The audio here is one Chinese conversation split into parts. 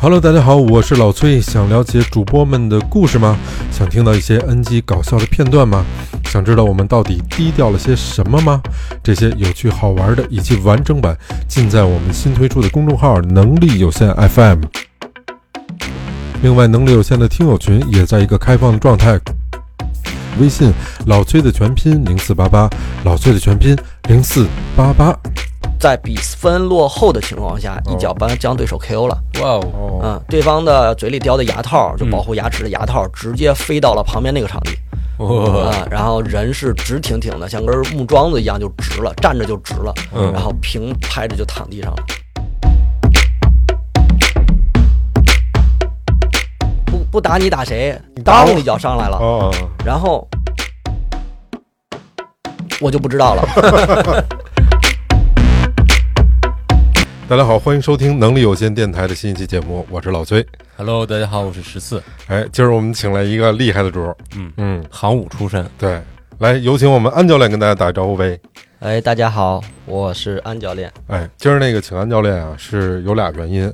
Hello，大家好，我是老崔。想了解主播们的故事吗？想听到一些 NG 搞笑的片段吗？想知道我们到底低调了些什么吗？这些有趣好玩的以及完整版，尽在我们新推出的公众号“能力有限 FM”。另外，能力有限的听友群也在一个开放的状态。微信老崔的全拼零四八八，老崔的全拼零四八八。在比分落后的情况下，一脚把将对手 KO 了。哇哦，哦，嗯，对方的嘴里叼的牙套，就保护牙齿的牙套，直接飞到了旁边那个场地哇，啊，然后人是直挺挺的，像根木桩子一样就直了，站着就直了，嗯然后平拍着就躺地上了。不不打你打谁？打我当一脚上来了，哦，然后我就不知道了。大家好，欢迎收听能力有限电台的新一期节目，我是老崔。Hello，大家好，我是十四，哎，今儿我们请来一个厉害的主儿，嗯嗯，行武出身，对，来有请我们安教练跟大家打个招呼呗。哎，大家好，我是安教练。哎，今儿那个请安教练啊，是有俩原因。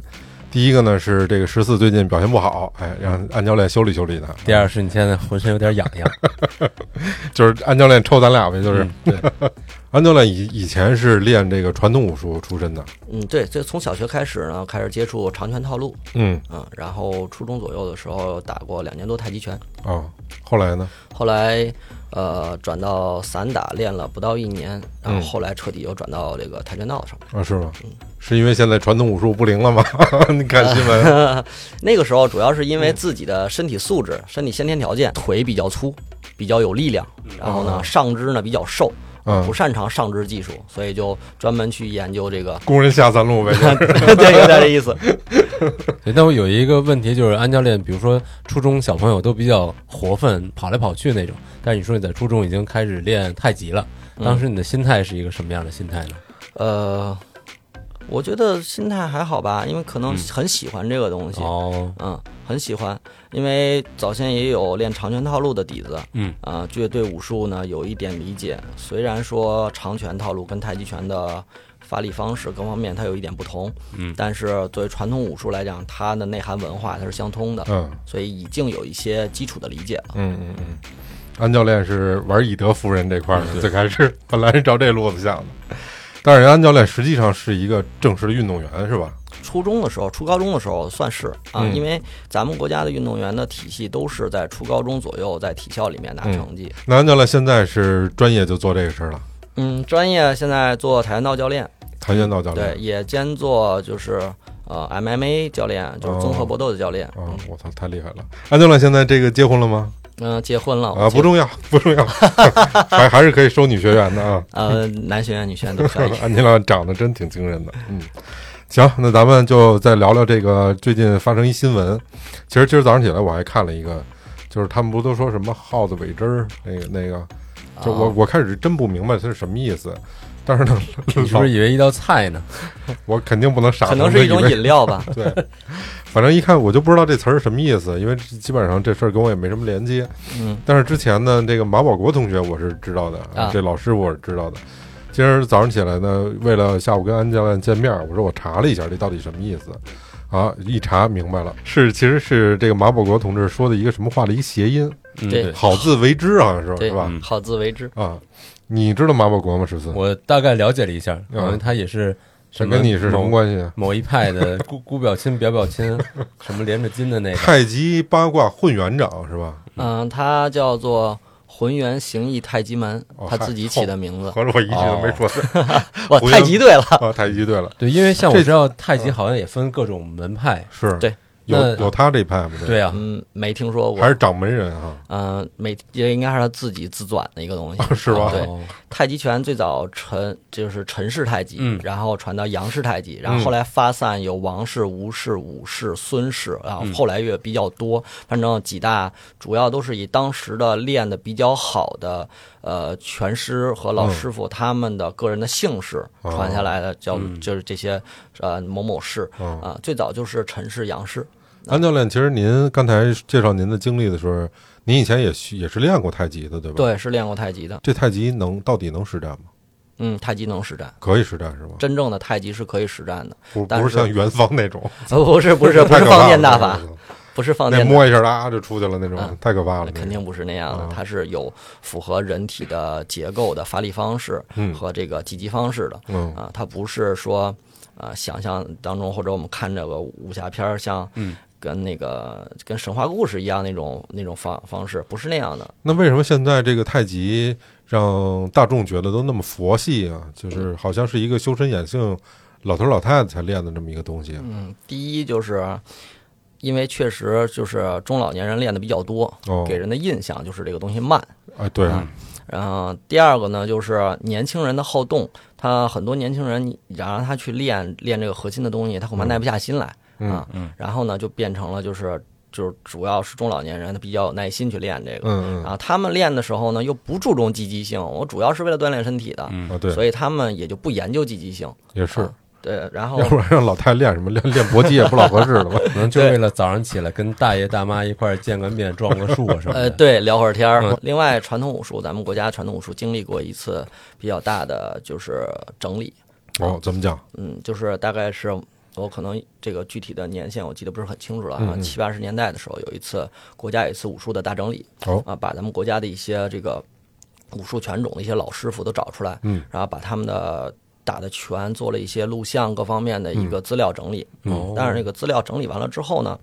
第一个呢是这个十四最近表现不好，哎，让安教练修理修理他。第二是你现在浑身有点痒痒，就是安教练抽咱俩呗，就是。嗯对，安教练以以前是练这个传统武术出身的，嗯，对，这从小学开始呢，开始接触长拳套路，嗯。嗯，然后初中左右的时候打过两年多太极拳，啊，后来呢，后来呃转到散打练了不到一年，然后嗯。后来彻底又转到这个跆拳道上面。啊是吗？嗯。是因为现在传统武术不灵了吗？你看新闻，那个时候主要是因为自己的身体素质、身体先天条件，腿比较粗，比较有力量，然后呢上肢呢比较瘦，嗯不，擅长上肢技术，所以就专门去研究这个，工人下三路呗。对，有点这意思。对但我有一个问题，就是安教练，比如说初中小朋友都比较活泛，跑来跑去那种，但是你说你在初中已经开始练太极了，当时你的心态是一个什么样的心态呢？呃，我觉得心态还好吧，因为可能很喜欢这个东西，哦，嗯，很喜欢，因为早先也有练长拳套路的底子，嗯，啊、就对武术呢有一点理解。虽然说长拳套路跟太极拳的发力方式各方面它有一点不同，嗯。但是作为传统武术来讲，它的内涵文化它是相通的，嗯。所以已经有一些基础的理解了。嗯嗯嗯，安教练是玩以德服人这块儿的，最开始本来是照这路子想的，但是人安教练实际上是一个正式的运动员，是吧？初中的时候，初高中的时候算是啊，嗯因为咱们国家的运动员的体系都是在初高中左右在体校里面拿成绩。那安教练现在是专业就做这个事儿了，嗯，专业现在做跆拳道教练，跆拳道教练对，也兼做就是呃 MMA 教练，就是综合搏斗的教练。哦，我操，太厉害了！安教练现在这个结婚了吗？嗯、结婚了啊，不重要，不重要，还还是可以收女学员的啊。呃，男学员、女学员都可以。安吉拉长得真挺惊人的，嗯。行，那咱们就再聊聊这个最近发生一新闻。其实今儿早上起来我还看了一个，就是他们不都说什么耗子尾汁儿那个那个，就我啊我开始真不明白它是什么意思，但是呢，你是不是以为一道菜呢？我肯定不能傻，可能是一种饮料吧。对，反正一看我就不知道这词儿是什么意思，因为基本上这事儿跟我也没什么连接。嗯，但是之前呢，这个马保国同学我是知道的，啊这老师我是知道的。今儿早上起来呢，为了下午跟安教练见面，我说我查了一下这到底什么意思。啊，一查明白了，是其实是这个马保国同志说的一个什么话的一个谐音，嗯，对好自为之，好像是吧？嗯好自为之。啊，你知道马保国吗？十四，我大概了解了一下，嗯好像他也是什么跟你是什么关系啊？某一派的 姑姑表亲表表亲，什么连着筋的那个，太极八卦混元掌是吧？嗯，他叫做浑元形意太极门哦，他自己起的名字。合着我一句都没说对。哇，太极对了。啊，太极对了，对，因为像我这知道太极好像也分各种门派，是对有有他这一派吗？对啊，嗯，没听说过。还是掌门人啊？嗯，没也应该是他自己自转的一个东西，是吧？对，哦。太极拳最早陈就是陈氏太极，嗯。然后传到杨氏太极，然后嗯。后来发散有王氏、吴氏、武氏、孙氏，然后嗯。后来越比较多，反正几大主要都是以当时的练的比较好的呃拳师和老师傅他们的个人的姓氏哦传下来的，叫嗯就是这些呃某某氏嗯啊，最早就是陈氏、杨氏。安教练，其实您刚才介绍您的经历的时候，您以前也也是练过太极的，对吧？。对，是练过太极的。这太极能到底能实战吗？嗯，太极能实战，可以实战是吗？真正的太极是可以实战的，不是不是像元方那种，呃，不是不是不是方便大法，，不是放那电大摸一下啊就出去了那种嗯，太可怕了，肯定不是那样的啊，它是有符合人体的结构的发力方式嗯。和这个击击方式的。嗯。啊，它不是说啊想象当中或者我们看这个武侠片儿像嗯。跟那个跟神话故事一样那种那种方方式，不是那样的。那为什么现在这个太极让大众觉得都那么佛系啊？就是好像是一个修身养性老头老太太才练的这么一个东西啊。嗯，第一就是因为确实就是中老年人练的比较多，哦，给人的印象就是这个东西慢。哎，对，啊然后第二个呢，就是年轻人的好动，他很多年轻人，你让他去练练这个核心的东西，他恐怕耐不下心来、嗯啊。嗯。然后呢，就变成了就是就是主要是中老年人，他比较有耐心去练这个。嗯嗯。然后他们练的时候呢，又不注重积极性，我主要是为了锻炼身体的，嗯。啊，对，所以他们也就不研究积极性。也是，啊对，然后要不然让老太太练什么练练搏击也不老合适了吧？可能就为了早上起来跟大爷大妈一块儿见个面、撞个树啊什么的呃，的。对，聊会儿天儿嗯。另外，传统武术，咱们国家传统武术经历过一次比较大的就是整理，哦，怎么讲？嗯，就是大概是我可能这个具体的年限我记得不是很清楚了啊，嗯嗯七八十年代的时候，有一次国家有一次武术的大整理，哦啊，把咱们国家的一些这个武术拳种的一些老师傅都找出来，嗯，然后把他们的打的全做了一些录像各方面的一个资料整理，嗯但是那个资料整理完了之后呢，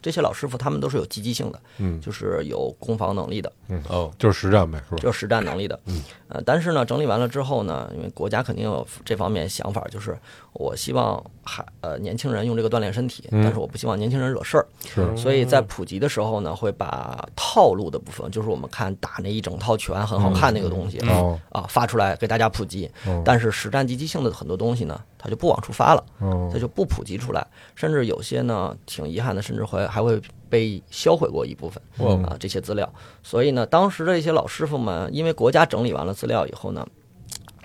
这些老师傅他们都是有积极性的，嗯。就是有攻防能力的，嗯。哦，就是实战呗，是吧？就是实战能力的。嗯，呃，但是呢，整理完了之后呢，因为国家肯定有这方面想法，就是我希望还呃年轻人用这个锻炼身体，嗯。但是我不希望年轻人惹事儿，是，所以在普及的时候呢，会把套路的部分，就是我们看打那一整套拳很好看那个东西。哦。啊，发出来给大家普及，哦。但是实战积极性的很多东西呢，它就不往出发了，哦。它就不普及出来，甚至有些呢，挺遗憾的，甚至会还会被销毁过一部分哦啊这些资料。所以呢，当时的一些老师傅们，因为国家整理完了资料以后呢，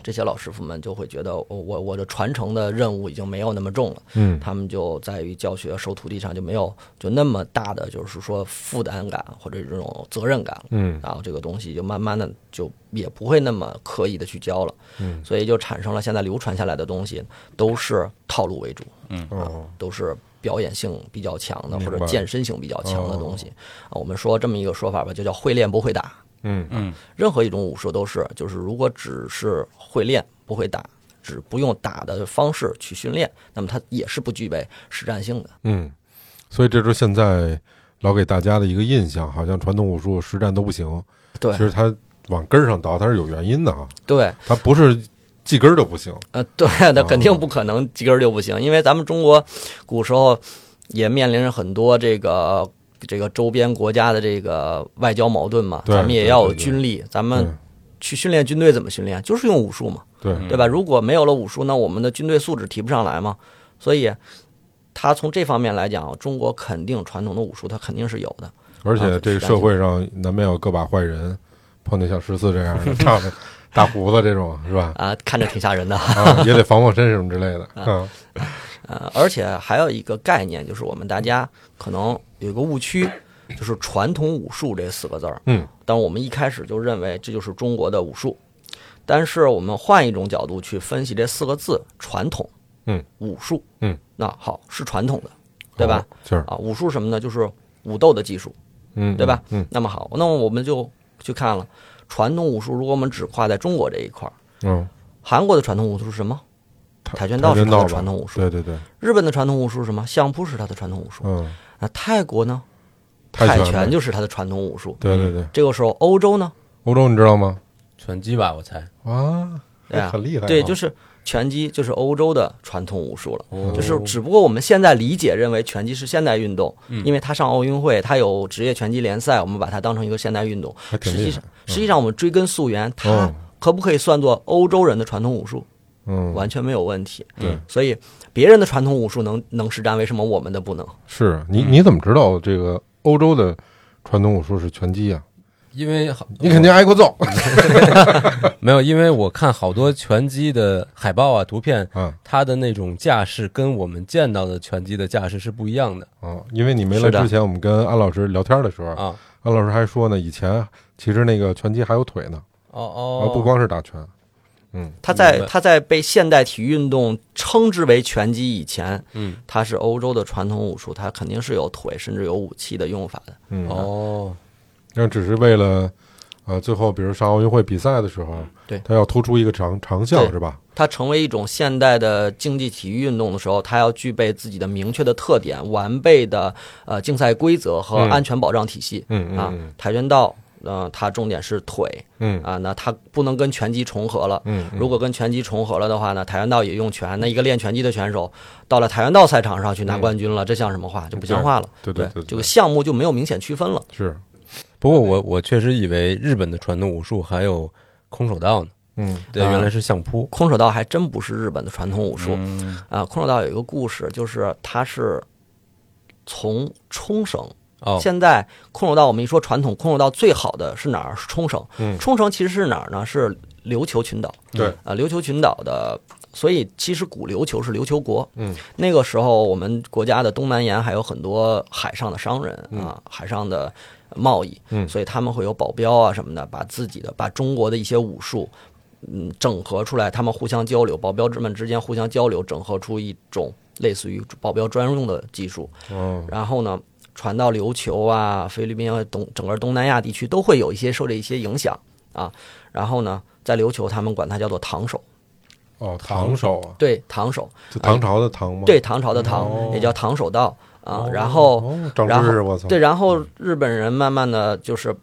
这些老师傅们就会觉得，我我我的传承的任务已经没有那么重了，嗯。他们就在于教学收徒弟上就没有就那么大的就是说负担感或者这种责任感。了。嗯。然后这个东西就慢慢的就也不会那么刻意的去教了，嗯，所以就产生了现在流传下来的东西都是套路为主，嗯。都是表演性比较强的或者健身性比较强的东西。啊，我们说这么一个说法吧，就叫会练不会打。嗯。嗯。任何一种武术都是，就是如果只是会练不会打，只不用打的方式去训练，那么它也是不具备实战性的。嗯，所以这是现在老给大家的一个印象，好像传统武术实战都不行。对。其实它往根儿上倒，它是有原因的啊，对，它不是系根儿就不行。呃，对，那肯定不可能几根儿就不行，因为咱们中国古时候也面临着很多这个这个周边国家的这个外交矛盾嘛，咱们也要有军力，咱们去训练军队怎么训练？就是用武术嘛，对，对吧？如果没有了武术，那我们的军队素质提不上来嘛，所以。他从这方面来讲，中国肯定传统的武术，他肯定是有的。而且这个社会上难免有个把坏人，碰见像十四这样的，大胡子这种是吧？啊，看着挺吓人的。啊，也得防防身什么之类的。嗯呃，而且还有一个概念，就是我们大家可能有一个误区，就是传统武术这四个字儿。嗯，但我们一开始就认为这就是中国的武术，但是我们换一种角度去分析这四个字“传统”，嗯，武术，嗯，那好是传统的，对吧？是啊，武术什么呢？就是武斗的技术，嗯，对吧？嗯那么好，那么我们就去看了传统武术，如果我们只跨在中国这一块儿，嗯，韩国的传统武术是什么？跆拳道是它的传统武术。对对对，日本的传统武术是什么？相扑是它的传统武术。嗯，那泰国呢？泰泰拳就是它的传统武术。对对对，这个时候，欧洲呢？欧洲你知道吗？拳击吧，我猜。啊，对啊很厉害啊。对，就是拳击，就是欧洲的传统武术了。哦就是只不过我们现在理解认为拳击是现代运动，因为它上奥运会，它有职业拳击联赛，我们把它当成一个现代运动。实际上，实际上我们追根溯源，它哦可不可以算作欧洲人的传统武术？嗯，完全没有问题。对，所以别人的传统武术能能实战，为什么我们的不能？是你你怎么知道这个欧洲的传统武术是拳击啊？因为你肯定挨过揍 没有，因为我看好多拳击的海报啊、图片，啊它的那种架势跟我们见到的拳击的架势是不一样的啊！因为你没来之前，我们跟安老师聊天的时候，啊。安老师还说呢，以前其实那个拳击还有腿呢，哦啊，哦，不光是打拳。嗯他在他在被现代体育运动称之为拳击以前，嗯，它是欧洲的传统武术，它肯定是有腿甚至有武器的用法的。嗯，哦，那只是为了，呃，最后比如上奥运会比赛的时候，对。他要突出一个长长项是吧？它成为一种现代的竞技体育运动的时候，它要具备自己的明确的特点、完备的呃竞赛规则和嗯。安全保障体系、嗯嗯嗯。跆拳道，呃，它重点是腿嗯啊，那它不能跟拳击重合了。嗯嗯，如果跟拳击重合了的话呢，跆拳道也用拳，那一个练拳击的选手到了跆拳道赛场上去拿冠军了，这像什么话？就不像话了。对对对对这个项目就没有明显区分了。是，不过我我确实以为日本的传统武术还有空手道呢，嗯对，啊原来是相扑。空手道还真不是日本的传统武术嗯啊。空手道有一个故事，就是它是从冲绳。哦，现在空手道，我们一说传统空手道最好的是哪儿？是冲绳。嗯冲绳其实是哪儿呢？是琉球群岛。对，啊，琉球群岛的，所以其实古琉球是琉球国。嗯，那个时候我们国家的东南沿还有很多海上的商人嗯啊，海上的贸易，嗯所以他们会有保镖啊什么的，把自己的把中国的一些武术。嗯，整合出来，他们互相交流，保镖之们之间互相交流，整合出一种类似于保镖专用的技术。哦，然后呢，传到琉球啊、菲律宾啊、东整个东南亚地区都会有一些受这一些影响啊。然后呢，在琉球他们管它叫做唐手，哦，唐手啊，对，唐手，就唐朝的唐吗？对，唐朝的唐、哦也叫唐手道啊。然后然后，我操，对，然后日本人慢慢的就是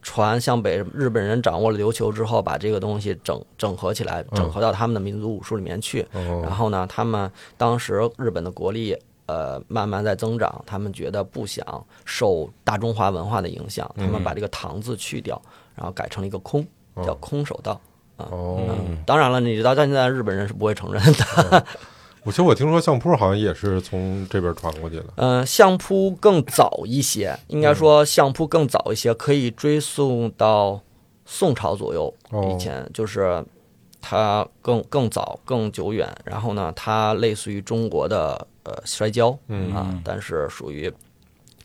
传向北，日本人掌握了琉球之后，把这个东西整整合起来，整合到他们的民族武术里面去。哦，然后呢，他们当时日本的国力呃慢慢在增长，他们觉得不想受大中华文化的影响，他们把这个“唐”字去掉，然后改成了一个“空”，叫空手道。哦，嗯，当然了，你知道，到现在日本人是不会承认的。我其实我听说相扑好像也是从这边传过去的。嗯，相扑更早一些，应该说相扑更早一些，可以追溯到宋朝左右哦以前，就是它更更早、更久远。然后呢，它类似于中国的呃摔跤，嗯。啊，但是属于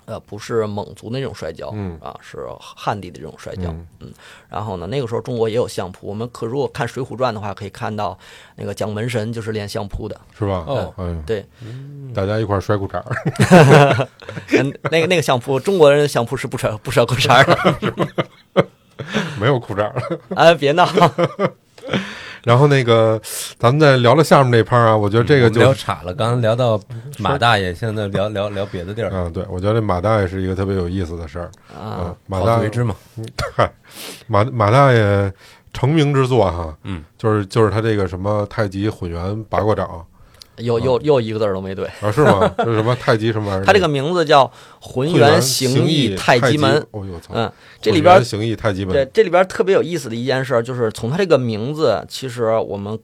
呃不是蒙族那种摔跤，嗯。啊是汉地的这种摔跤，嗯。然后呢，那个时候中国也有相扑，我们可如果看《水浒传》的话，可以看到那个蒋门神就是练相扑的，是吧？哦嗯，对，大家一块儿摔裤衩儿，嗯，那个那个相扑，中国人的相扑是不穿不穿裤衩儿的，没有裤衩儿。哎，别闹，然后那个，咱们再聊聊下面这趴儿啊，我觉得这个就是，聊岔了，刚才聊到马大爷，现在聊聊聊别的地儿，嗯，对，我觉得这马大爷是一个特别有意思的事儿。啊嗯，，马大爷，自为之嘛。嗨，马马大爷成名之作哈，嗯，就是就是他这个什么太极混元八卦掌又又又一个字儿都没对，啊，是吗？这是什么太极什么玩意儿？他这个名字叫浑混元形形意太极门，哦呦操！嗯，这里边形意太极门，对这里边特别有意思的一件事，就是从他这个名字，其实我们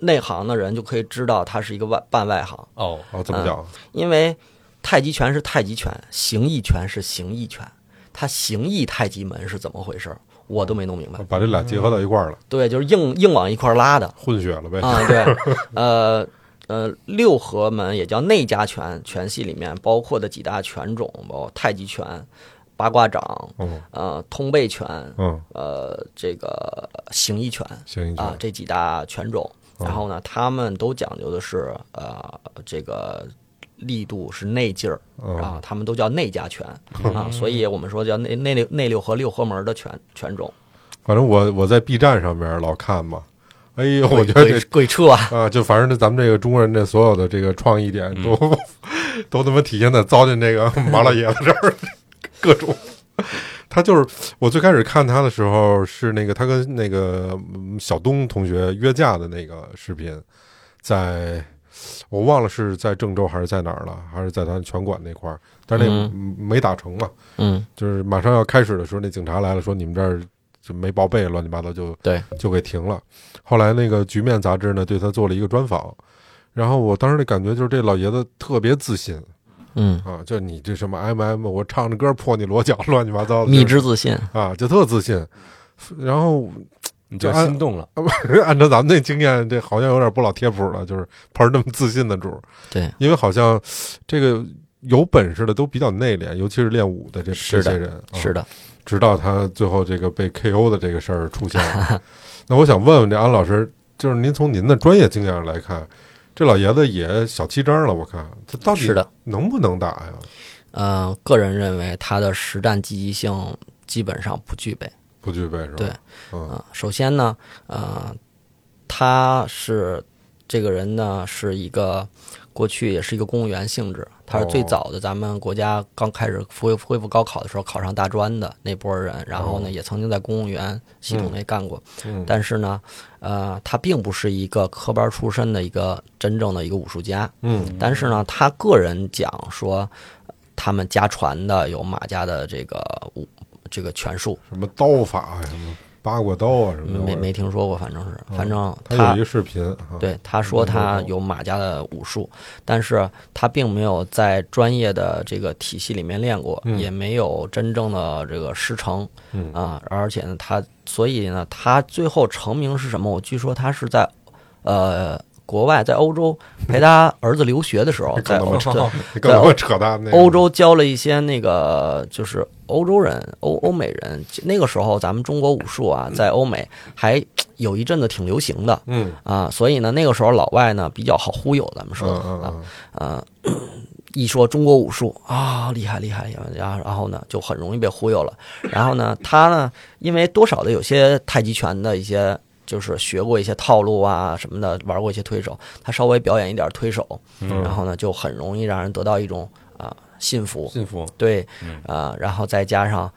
内行的人就可以知道他是一个外半外行，哦，哦，这么讲，因为太极拳是太极拳，形意拳是形意拳，他形意太极门是怎么回事？我都没弄明白。把这俩结合到一块儿了，对，就是硬硬往一块儿拉的混血了呗。啊，对，呃呃，六合门也叫内家拳，拳系里面包括的几大拳种，包括太极拳、八卦掌、嗯。呃通背拳、嗯，呃这个形意拳行，啊这几大拳种。然后呢，他们都讲究的是呃这个力度是内劲儿嗯。啊，他们都叫内家拳啊，所以我们说叫内内六内六合六合门的拳拳种。反正我我在 B 站上面老看嘛，哎呦，我觉得这鬼鬼畜啊！啊，就反正这咱们这个中国人这所有的这个创意点都、都他妈体现在糟践这个马老爷子这儿，各种。他就是我最开始看他的时候是那个他跟那个嗯小东同学约架的那个视频，在我忘了是在郑州还是在哪儿了，还是在他拳馆那块儿，但是那嗯没打成嘛，嗯，就是马上要开始的时候，那警察来了，说你们这儿就没报备，乱七八糟就对，就给停了。后来那个《局面》杂志呢，对他做了一个专访，然后我当时的感觉就是这老爷子特别自信。嗯，啊，就你这什么 M M，我唱着歌破你裸脚，乱七八糟的，蜜就是汁自信。啊，就特自信。然后你就心动了，按照咱们那经验，这好像有点不老贴谱了，就是碰上这么自信的主儿，对，因为好像这个有本事的都比较内敛，尤其是练武的这这些人，啊。是的，直到他最后这个被 KO 的这个事儿出现了。那我想问问这安老师，就是您从您的专业经验上来看，这老爷子也小七张了，我看他到底是的能不能打呀？呃，个人认为他的实战积极性基本上不具备。不具备是吧？对，嗯啊，首先呢，呃，他是这个人呢是一个过去也是一个公务员性质，他是最哦。早的咱们国家刚开始恢恢复高考的时候考上大专的那波人，然后呢哦。也曾经在公务员系统内干过，嗯。但是呢，呃，他并不是一个科班出身的一个真正的一个武术家，嗯。但是呢，他个人讲说，他们家传的有马家的这个武这个拳术，什么刀法呀，什么八过刀啊什么的，没没听说过，反正是，反正他他有一个视频，啊对他说他有马家的武术，但是他并没有在专业的这个体系里面练过，嗯。也没有真正的这个师承嗯。啊，而且呢，他所以呢，他最后成名是什么？我据说他是在呃国外，在欧洲陪他儿子留学的时候，在欧搞那么扯对你干嘛扯淡那个欧洲教了一些那个就是欧洲人、欧欧美人。那个时候，咱们中国武术啊，在欧美还有一阵子挺流行的嗯啊，所以呢，那个时候老外呢比较好忽悠，咱们说嗯啊嗯啊，一说中国武术啊，厉害厉害厉害，然后然后呢就很容易被忽悠了。然后呢，他呢因为多少的有些太极拳的一些。就是学过一些套路啊什么的，玩过一些推手，他稍微表演一点推手，嗯。然后呢就很容易让人得到一种啊、信服。信服，对，嗯。啊、然后再加上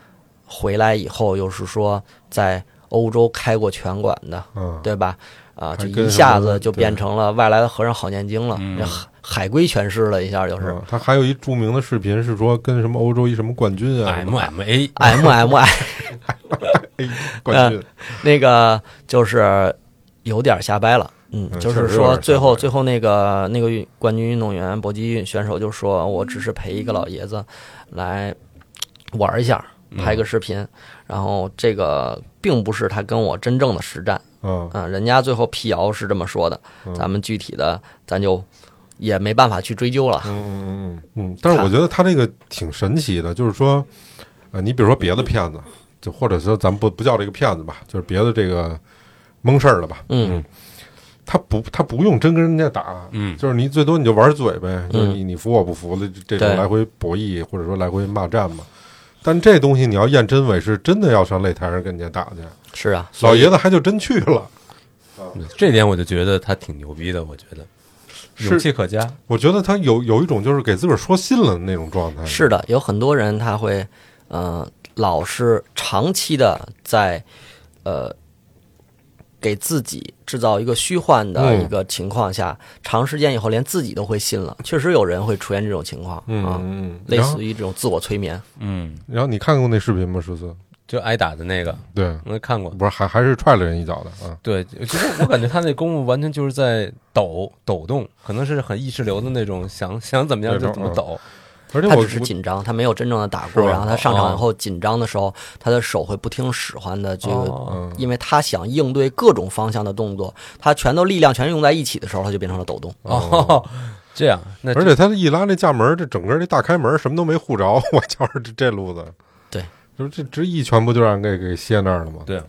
回来以后又是说在欧洲开过拳馆的，嗯，对吧？啊、还就一下子就变成了外来的和尚好念经了，海海归诠释了一下就是。嗯他还有一著名的视频是说跟什么欧洲一什么冠军啊，MMA MMA 冠军，那个就是有点瞎掰了，嗯，嗯就是说最后最后那个那个运冠军运动员搏击选手就说，我只是陪一个老爷子来玩一下，拍个视频，然后这个并不是他跟我真正的实战，嗯。嗯，人家最后辟谣是这么说的，咱们具体的咱就也没办法去追究了，嗯嗯嗯嗯，但是我觉得他这个挺神奇的，就是说，呃，你比如说别的骗子，就或者说咱们不不叫这个骗子吧，就是别的这个蒙事儿的吧，嗯。他不他不用真跟人家打，嗯。就是你最多你就玩嘴呗，就是你你服我不服的这种来回博弈或者说来回骂战嘛。但这东西你要验真伪，是真的要上擂台上跟人家打去，是啊，老爷子还就真去了。这点我就觉得他挺牛逼的，我觉得。是勇气可嘉。我觉得他有有一种就是给自个儿说信了的那种状态。是的，有很多人他会，呃，老是长期的在，呃，给自己制造一个虚幻的嗯一个情况下，长时间以后连自己都会信了。确实有人会出现这种情况嗯啊，类似于这种自我催眠。嗯，然后你看过那视频吗？十四？就挨打的那个，对，我看过。不是还还是踹了人一脚的啊？对，其实我感觉他那功夫完全就是在抖抖动，可能是很意识流的那种，想 想怎么样就怎么抖。他而且我只是紧张，他没有真正的打过。然后他上场以哦后紧张的时候，他的手会不听使唤的这个哦嗯因为他想应对各种方向的动作，他全都力量全用在一起的时候，他就变成了抖动。哦，这样，那而且他一拉那架门，这整个这大开门什么都没护着，我瞧着这这路子。对，就是这这一拳不就让人给给卸那儿了吗？对，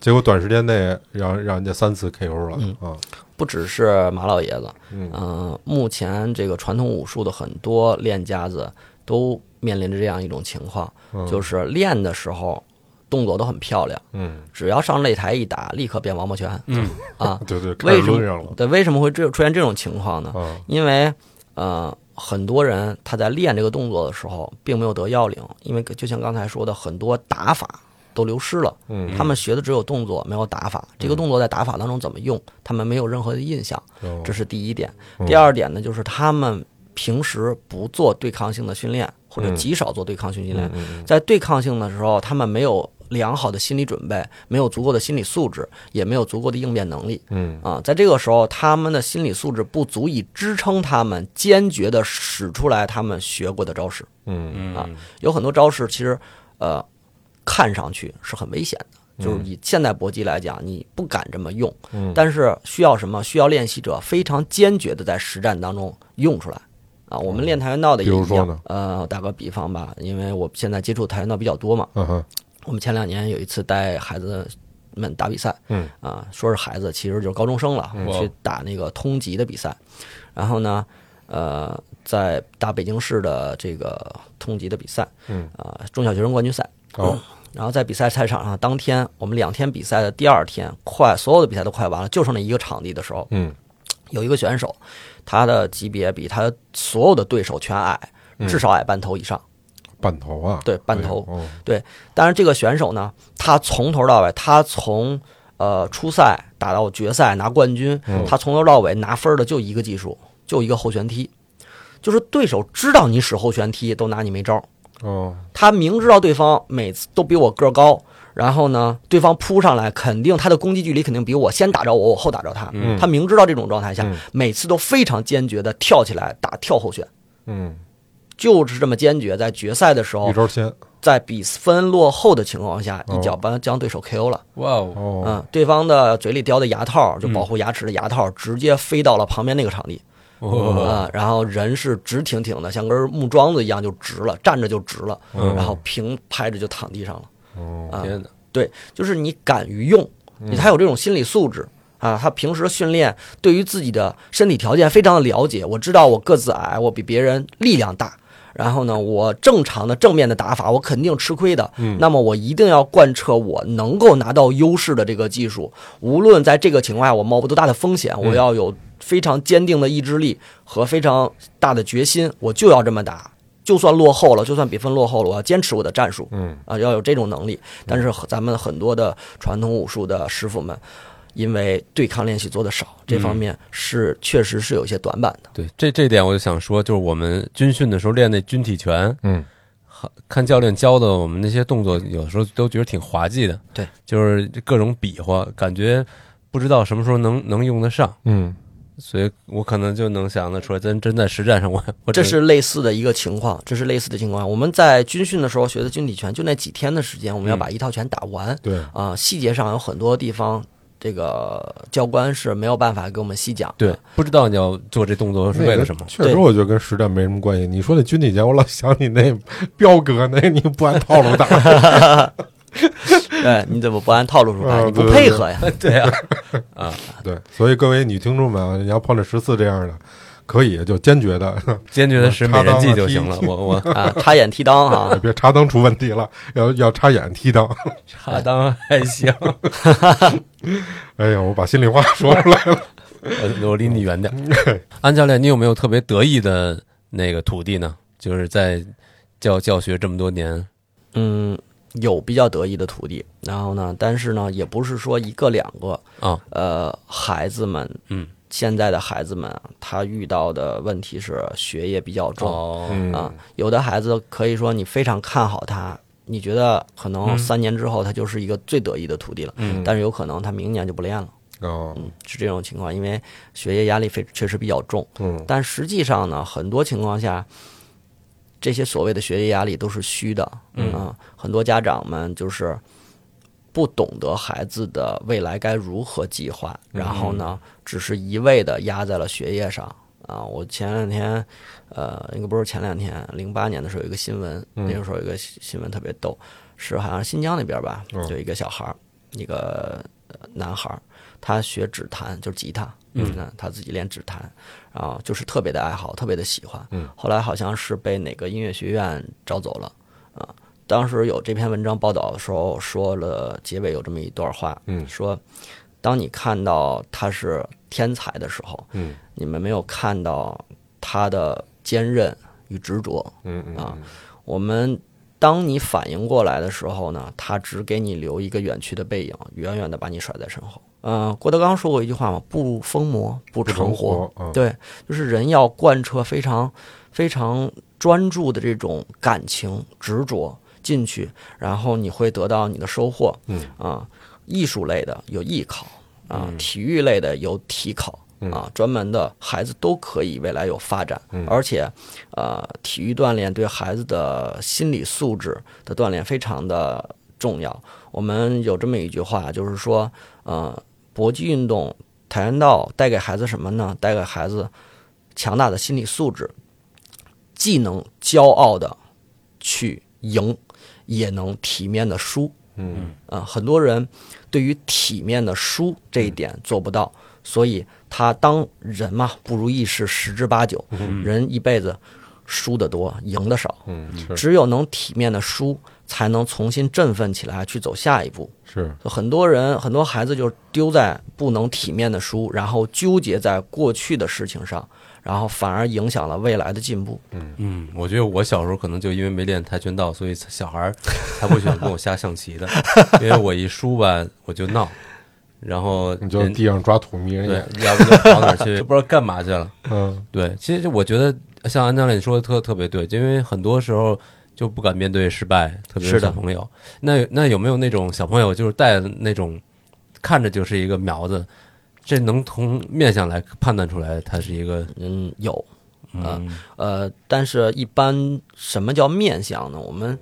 结果短时间内让让人家三次 KO 了、嗯啊！不只是马老爷子，嗯嗯、目前这个传统武术的很多练家子都面临着这样一种情况，嗯就是练的时候动作都很漂亮，嗯，只要上擂台一打，立刻变王八拳嗯啊！对对，为什么？对，为什么会这出现这种情况呢？啊！因为呃，很多人他在练这个动作的时候，并没有得要领，因为就像刚才说的，很多打法都流失了。嗯他们学的只有动作，没有打法。这个动作在打法当中怎么用，他们没有任何的印象，哦这是第一点。嗯第二点呢，就是他们平时不做对抗性的训练，或者嗯极少做对抗性训练。在对抗性的时候，他们没有良好的心理准备，没有足够的心理素质，也没有足够的应变能力。嗯啊，在这个时候，他们的心理素质不足以支撑他们坚决的使出来他们学过的招式。嗯嗯啊有很多招式其实，呃，看上去是很危险的，就是以现代搏击来讲，你不敢这么用，嗯但是需要什么？需要练习者非常坚决的在实战当中用出来。啊，我们练跆拳道的也一样。呃，打个比方吧，因为我现在接触跆拳道比较多嘛，嗯哼我们前两年有一次带孩子们打比赛，嗯。啊，说是孩子，其实就是高中生了，嗯去打那个通级的比赛，然后呢，呃，在打北京市的这个通级的比赛，嗯。啊，中小学生冠军赛，哦。然后在比赛赛场上，当天我们两天比赛的第二天，快所有的比赛都快完了，就剩那一个场地的时候，嗯有一个选手，他的级别比他所有的对手全矮，至少矮半头以上。半头啊，对半头。哎呦哦。但是这个选手呢，他从头到尾，他从呃初赛打到决赛拿冠军，嗯。他从头到尾拿分的就一个技术，就一个后旋踢，就是对手知道你使后旋踢，都拿你没招。哦。他明知道对方每次都比我个儿高，然后呢，对方扑上来，肯定他的攻击距离肯定比我先打着我，我后打着他。嗯。他明知道这种状态下，嗯。每次都非常坚决的跳起来打跳后旋，嗯，就是这么坚决，在决赛的时候一，招鲜在比分落后的情况下，哦一脚把将对手 KO 了。哇哦，哦嗯，对方的嘴里叼的牙套，就保护牙齿的牙套，直接飞到了旁边那个场地。哇啊，然后人是直挺挺的，像根木桩子一样就直了，站着就直了，嗯然后平拍着就躺地上了。哦啊，天哪，对，就是你敢于用，你才有这种心理素质啊。他平时训练，对于自己的身体条件非常的了解。我知道我个子矮，我比别人力量大，然后呢，我正常的正面的打法，我肯定吃亏的。嗯那么我一定要贯彻我能够拿到优势的这个技术，无论在这个情况下我冒不多大的风险，我要有非常坚定的意志力和非常大的决心，我就要这么打。就算落后了，就算比分落后了，我要坚持我的战术。嗯啊，要有这种能力。但是咱们很多的传统武术的师傅们，因为对抗练习做的少，这方面是确实是有一些短板的。对这这点我就想说，就是我们军训的时候练那军体拳，嗯看教练教的我们那些动作，有时候都觉得挺滑稽的。对，就是各种比划，感觉不知道什么时候能能用得上，嗯所以我可能就能想得出来，真真在实战上我我这是类似的一个情况，这是类似的情况。我们在军训的时候学的军体拳，就那几天的时间，我们要把一套拳打完。对啊、细节上有很多地方，这个教官是没有办法给我们细讲的。对，不知道你要做这动作是为了什么那个。确实，我觉得跟实战没什么关系。你说那军体拳，我老想你那 彪哥那，你不按套路打，对，你怎么不按套路出牌？啊你不配合呀？对啊，对，所以各位女听众们啊，你要碰着十四这样的，可以就坚决的，坚决的使 美人计就行了。我我啊，插眼踢裆啊，别插裆出问题了，要要插眼踢裆。插裆还行，哎呀，我把心里话说出来了。我我离你远点。安教练，你有没有特别得意的那个徒弟呢？就是在教教学这么多年，嗯，有比较得意的徒弟，然后呢，但是呢，也不是说一个两个啊，呃，孩子们，嗯，现在的孩子们啊，他遇到的问题是学业比较重、哦，嗯。啊，有的孩子可以说你非常看好他。你觉得可能三年之后他就是一个最得意的徒弟了，嗯。但是有可能他明年就不练了，哦，嗯，是这种情况，因为学业压力非确实比较重，嗯。但实际上呢，很多情况下，这些所谓的学业压力都是虚的。嗯。啊，很多家长们就是不懂得孩子的未来该如何计划，然后呢，只是一味的压在了学业上。啊，我前两天，呃，应该不是前两天，零八年的时候有一个新闻，那个时候有一个新新闻特别逗，是好像新疆那边吧，嗯就一个小孩儿，一个呃男孩儿，他学指弹，就是吉他，嗯那他自己练指弹，然后就是特别的爱好，特别的喜欢。嗯，后来好像是被哪个音乐学院招走了啊。当时有这篇文章报道的时候，说了结尾有这么一段话，嗯说当你看到他是天才的时候，嗯你们没有看到他的坚韧与执着。嗯嗯啊我们当你反应过来的时候呢，他只给你留一个远去的背影，远远的把你甩在身后。嗯、郭德纲说过一句话嘛，不疯魔不成成活。对，就是人要贯彻非常非常专注的这种感情执着进去，然后你会得到你的收获。嗯啊，艺术类的有艺考啊，体育类的有体考。啊，专门的孩子都可以未来有发展，而且，呃，体育锻炼对孩子的心理素质的锻炼非常的重要。我们有这么一句话，就是说，呃，搏击运动、跆拳道带给孩子什么呢？带给孩子强大的心理素质，既能骄傲的去赢，也能体面的输。嗯啊，很多人对于体面的输这一点做不到，所以他当人嘛，不如意事十之八九，人一辈子输的多，赢的少，嗯，只有能体面的输，才能重新振奋起来去走下一步。是，很多人很多孩子就丢在不能体面的输，然后纠结在过去的事情上，然后反而影响了未来的进步。嗯嗯，我觉得我小时候可能就因为没练跆拳道，所以小孩儿才不喜欢跟我下象棋的，因为我一输吧我就闹，然后你就人地上抓土迷人对眼，，要不就跑哪儿去，就不知道干嘛去了。嗯对，其实我觉得像安教练说的特特别对，因为很多时候就不敢面对失败，特别是的小朋友。那那有没有那种小朋友就是带那种看着就是一个苗子，这能从面相来判断出来他是一个嗯，有，嗯。呃，但是一般什么叫面相呢？我们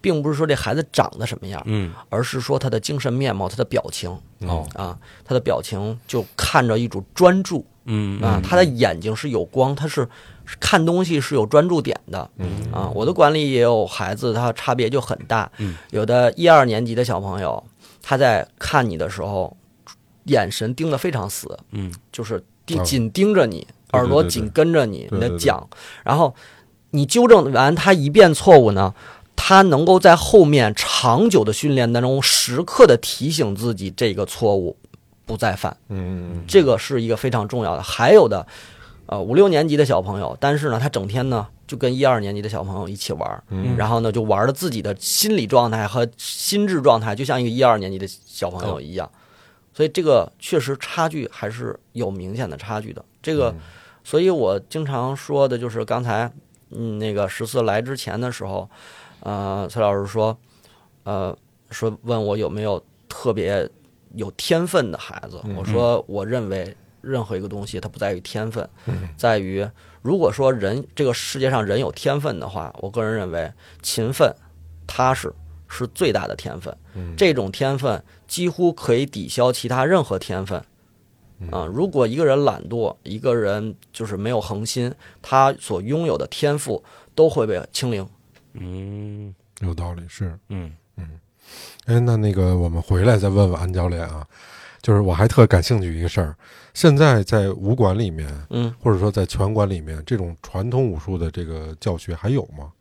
并不是说这孩子长得什么样，嗯。而是说他的精神面貌、他的表情。哦。啊，他的表情就看着一种专注。嗯啊，他的眼睛是有光，他是是看东西是有专注点的。嗯。啊。我的管理也有孩子，他差别就很大，嗯。有的一二年级的小朋友，他在看你的时候，眼神盯得非常死，嗯。就是盯啊。紧盯着你，耳朵紧跟着你，对对对。你的讲，然后你纠正完他一遍错误呢，他能够在后面长久的训练当中，时刻的提醒自己这个错误不再犯，嗯这个是一个非常重要的。还有的，呃，五六年级的小朋友，但是呢，他整天呢就跟一二年级的小朋友一起玩，嗯。然后呢就玩的自己的心理状态和心智状态，就像一个一二年级的小朋友一样。所以这个确实差距还是有明显的差距的。这个，所以我经常说的就是刚才，嗯，那个十四来之前的时候，呃，崔老师说，呃，说问我有没有特别有天分的孩子，我说我认为任何一个东西它不在于天分，在于如果说人这个世界上人有天分的话，我个人认为勤奋、踏实是最大的天分。这种天分几乎可以抵消其他任何天分。啊，如果一个人懒惰，一个人就是没有恒心，他所拥有的天赋都会被清零。嗯有道理，是。嗯哎，那那个我们回来再问问安教练啊，就是我还特感兴趣一个事儿，现在在武馆里面，嗯，或者说在拳馆里面，这种传统武术的这个教学还有吗？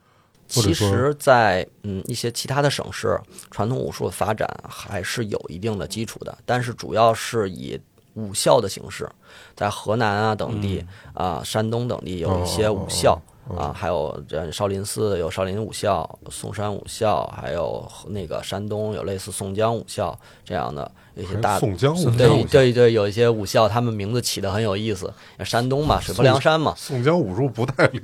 其实在，嗯一些其他的省市，传统武术的发展还是有一定的基础的，但是主要是以武校的形式，在河南啊等地啊、山东等地有一些武校。啊，还有这少林寺有少林武校、嵩山武校，还有那个山东有类似宋江武校这样的有一些大宋江武校对对对，有一些武校，他们名字起的很有意思。山东嘛，水泊梁山嘛，宋江武术不太灵，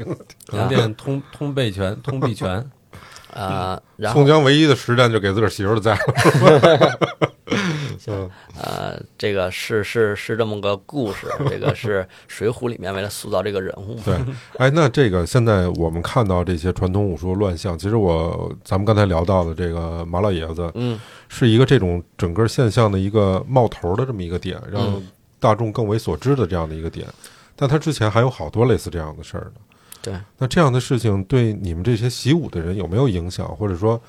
可能练通通背拳、通臂拳。啊，然后宋江唯一的实战就给自个儿媳妇儿宰了。嗯呃，这个是是是这么个故事，这个是《水浒》里面为了塑造这个人物。对，哎，那这个现在我们看到这些传统武术乱象，其实我咱们刚才聊到的这个马老爷子，嗯，是一个这种整个现象的一个冒头的这么一个点，让嗯。大众更为所知的这样的一个点。但他之前还有好多类似这样的事儿呢。对，那这样的事情对你们这些习武的人有没有影响，或者说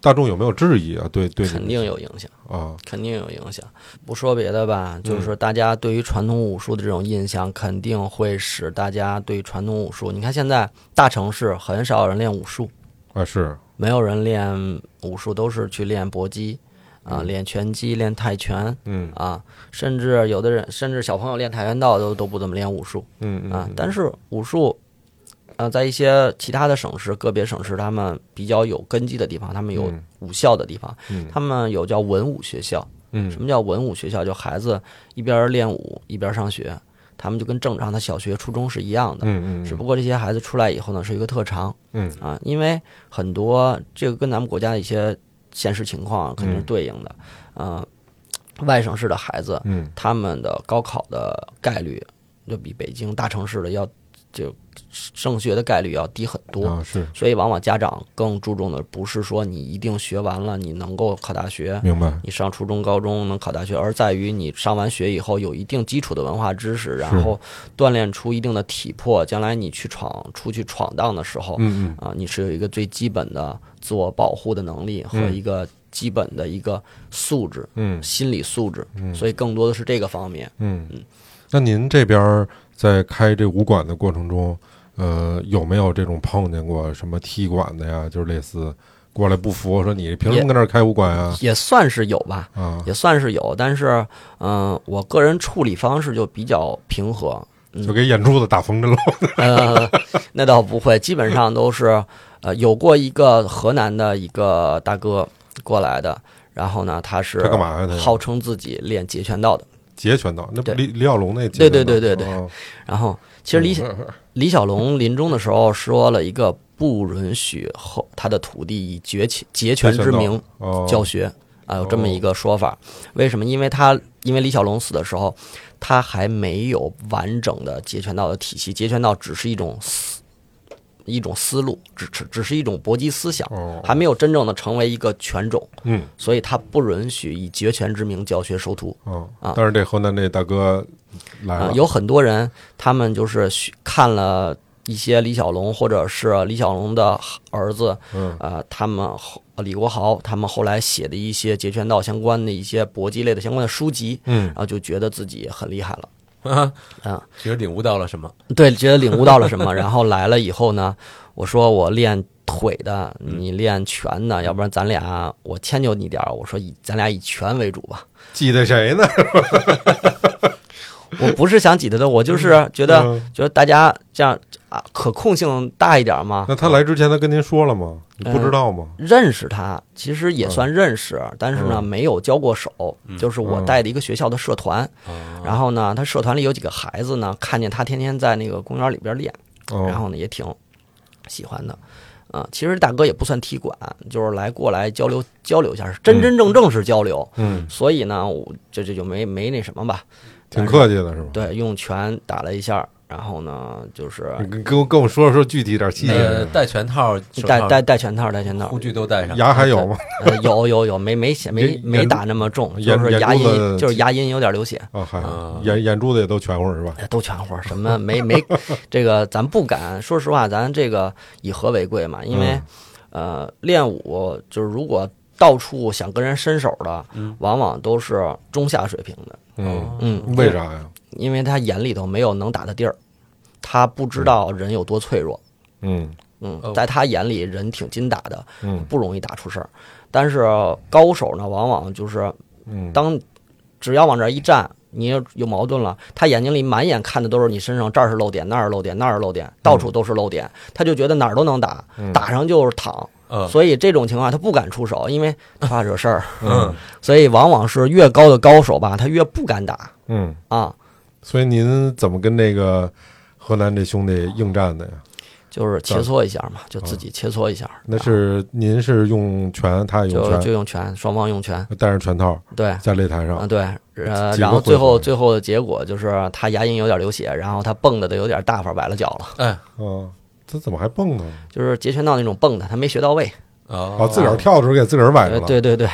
大众有没有质疑啊？对对，肯定有影响，啊，肯定有影响。不说别的吧，嗯就是说大家对于传统武术的这种印象，肯定会使大家对传统武术。你看现在大城市很少有人练武术，啊是，没有人练武术，都是去练搏击啊，练拳击、练泰拳嗯啊，甚至有的人，甚至小朋友练跆拳道都都不怎么练武术。嗯嗯啊，但是武术，呃，在一些其他的省市、个别省市，他们比较有根基的地方，他们有嗯武校的地方，嗯他们有叫文武学校。嗯什么叫文武学校？就孩子一边练武一边上学，他们就跟正常的小学、初中是一样的。嗯嗯，只不过这些孩子出来以后呢，是一个特长嗯啊，因为很多这个跟咱们国家的一些现实情况肯定是对应的。呃，外省市的孩子，嗯他们的高考的概率就比北京大城市的要就升学的概率要低很多。啊是。所以，往往家长更注重的不是说你一定学完了你能够考大学，明白，你上初中、高中能考大学，而在于你上完学以后有一定基础的文化知识，然后锻炼出一定的体魄，将来你去闯出去闯荡的时候，嗯嗯。啊，你是有一个最基本的自我保护的能力和嗯。一个基本的一个素质，嗯。心理素质，嗯。所以更多的是这个方面。嗯，那您这边儿在开这武馆的过程中，呃，有没有这种碰见过什么踢馆的呀？就是类似过来不服，说你凭什么跟那儿开武馆啊？也算是有吧，啊，也算是有，但是，嗯、我个人处理方式就比较平和，就给眼珠子打缝针喽。呃，那倒不会，基本上都是，呃，有过一个河南的一个大哥过来的，然后呢，他是他干嘛呀他号称自己练截拳道的，截拳道，那不李李小龙那截对拳道对对对对哦。然后其实李嗯。李小龙临终的时候说了一个不允许后他的徒弟以截拳截拳之名哦。教学啊，有这么一个说法。为什么？因为他因为李小龙死的时候，他还没有完整的截拳道的体系，截拳道只是一种思一种思路，只只只是一种搏击思想，哦还没有真正的成为一个拳种，嗯所以他不允许以截拳之名教学收徒。嗯啊，但是这河南这大哥来啊、了，有很多人他们就是学看了一些李小龙或者是李小龙的儿子，嗯呃，他们后李国豪他们后来写的一些截拳道相关的一些搏击类的相关的书籍，嗯然后就觉得自己很厉害了。啊，啊，觉得领悟到了什么？对，觉得领悟到了什么，然后来了以后呢，我说我练腿的，你练拳的，要不然咱俩我迁就你点儿，我说以咱俩以拳为主吧。记得谁呢？我不是想挤他的，我就是觉得、嗯觉得大家这样啊，可控性大一点嘛。那他来之前他跟您说了吗？你不知道吗？认识他其实也算认识，但是呢嗯没有交过手，就是我带的一个学校的社团，啊然后呢他社团里有几个孩子呢，看见他天天在那个公园里边练，然哦，后呢也挺喜欢的。啊、其实大哥也不算踢馆，就是来过来交流交流一下，是真真正正是交流。嗯，所以呢，我这这就没没那什么吧。挺客气的是吧？对，用拳打了一下，然后呢，就是你跟跟我跟我说说具体点细呃，节。戴拳套、戴戴戴拳套，戴拳套护，具都戴上。牙还有吗？呃，有有有，没没血，没没打那么重，就是牙龈，就是牙龈有点流血，啊，还啊眼眼珠子也都全乎是吧？哎都全乎。什么没没，这个咱不敢。说实话，咱这个以和为贵嘛，因为嗯呃，练武就是如果到处想跟人伸手的，往往都是中下水平的。嗯，嗯，为啥呀？因为他眼里头没有能打的地儿，他不知道人有多脆弱。嗯嗯哦，在他眼里人挺筋打的，嗯不容易打出事儿。但是高手呢，往往就是嗯，当只要往这儿一站，你有矛盾了，他眼睛里满眼看的都是你身上这儿是漏点，那儿是漏点，那儿是漏点，到处都是漏点，他就觉得哪儿都能打，嗯打上就是躺。嗯。所以这种情况他不敢出手，因为他怕惹事儿。嗯。所以往往是越高的高手吧，他越不敢打。嗯，啊。所以您怎么跟那个河南这兄弟应战的呀？就是切磋一下嘛，就自己切磋一下。那是您是用拳，他也用拳？就，用拳，双方用拳，戴上拳套对，在擂台啊，上。对，呃，然后最后最后的结果就是他牙龈有点流血，然后他蹦的都有点大发崴了脚了，哎，哦，他怎么还蹦呢？就是截拳道那种蹦的，他没学到位。哦哦，自个儿跳的时候给自个儿崴着呃，了。对对对，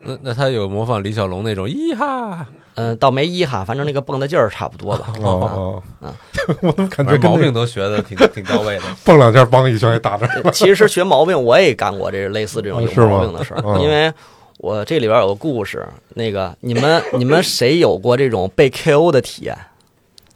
那那他有模仿李小龙那种一哈，嗯，倒没一哈，反正那个蹦的劲儿差不多吧。哦哦，啊 我怎么感觉毛病都学的挺挺到位的。蹦两下，梆一拳给打这儿。呃 其实学毛病我也干过这类似这种有毛病的事儿，嗯因为我这里边有个故事，那个你们你们谁有过这种被 KO 的体验？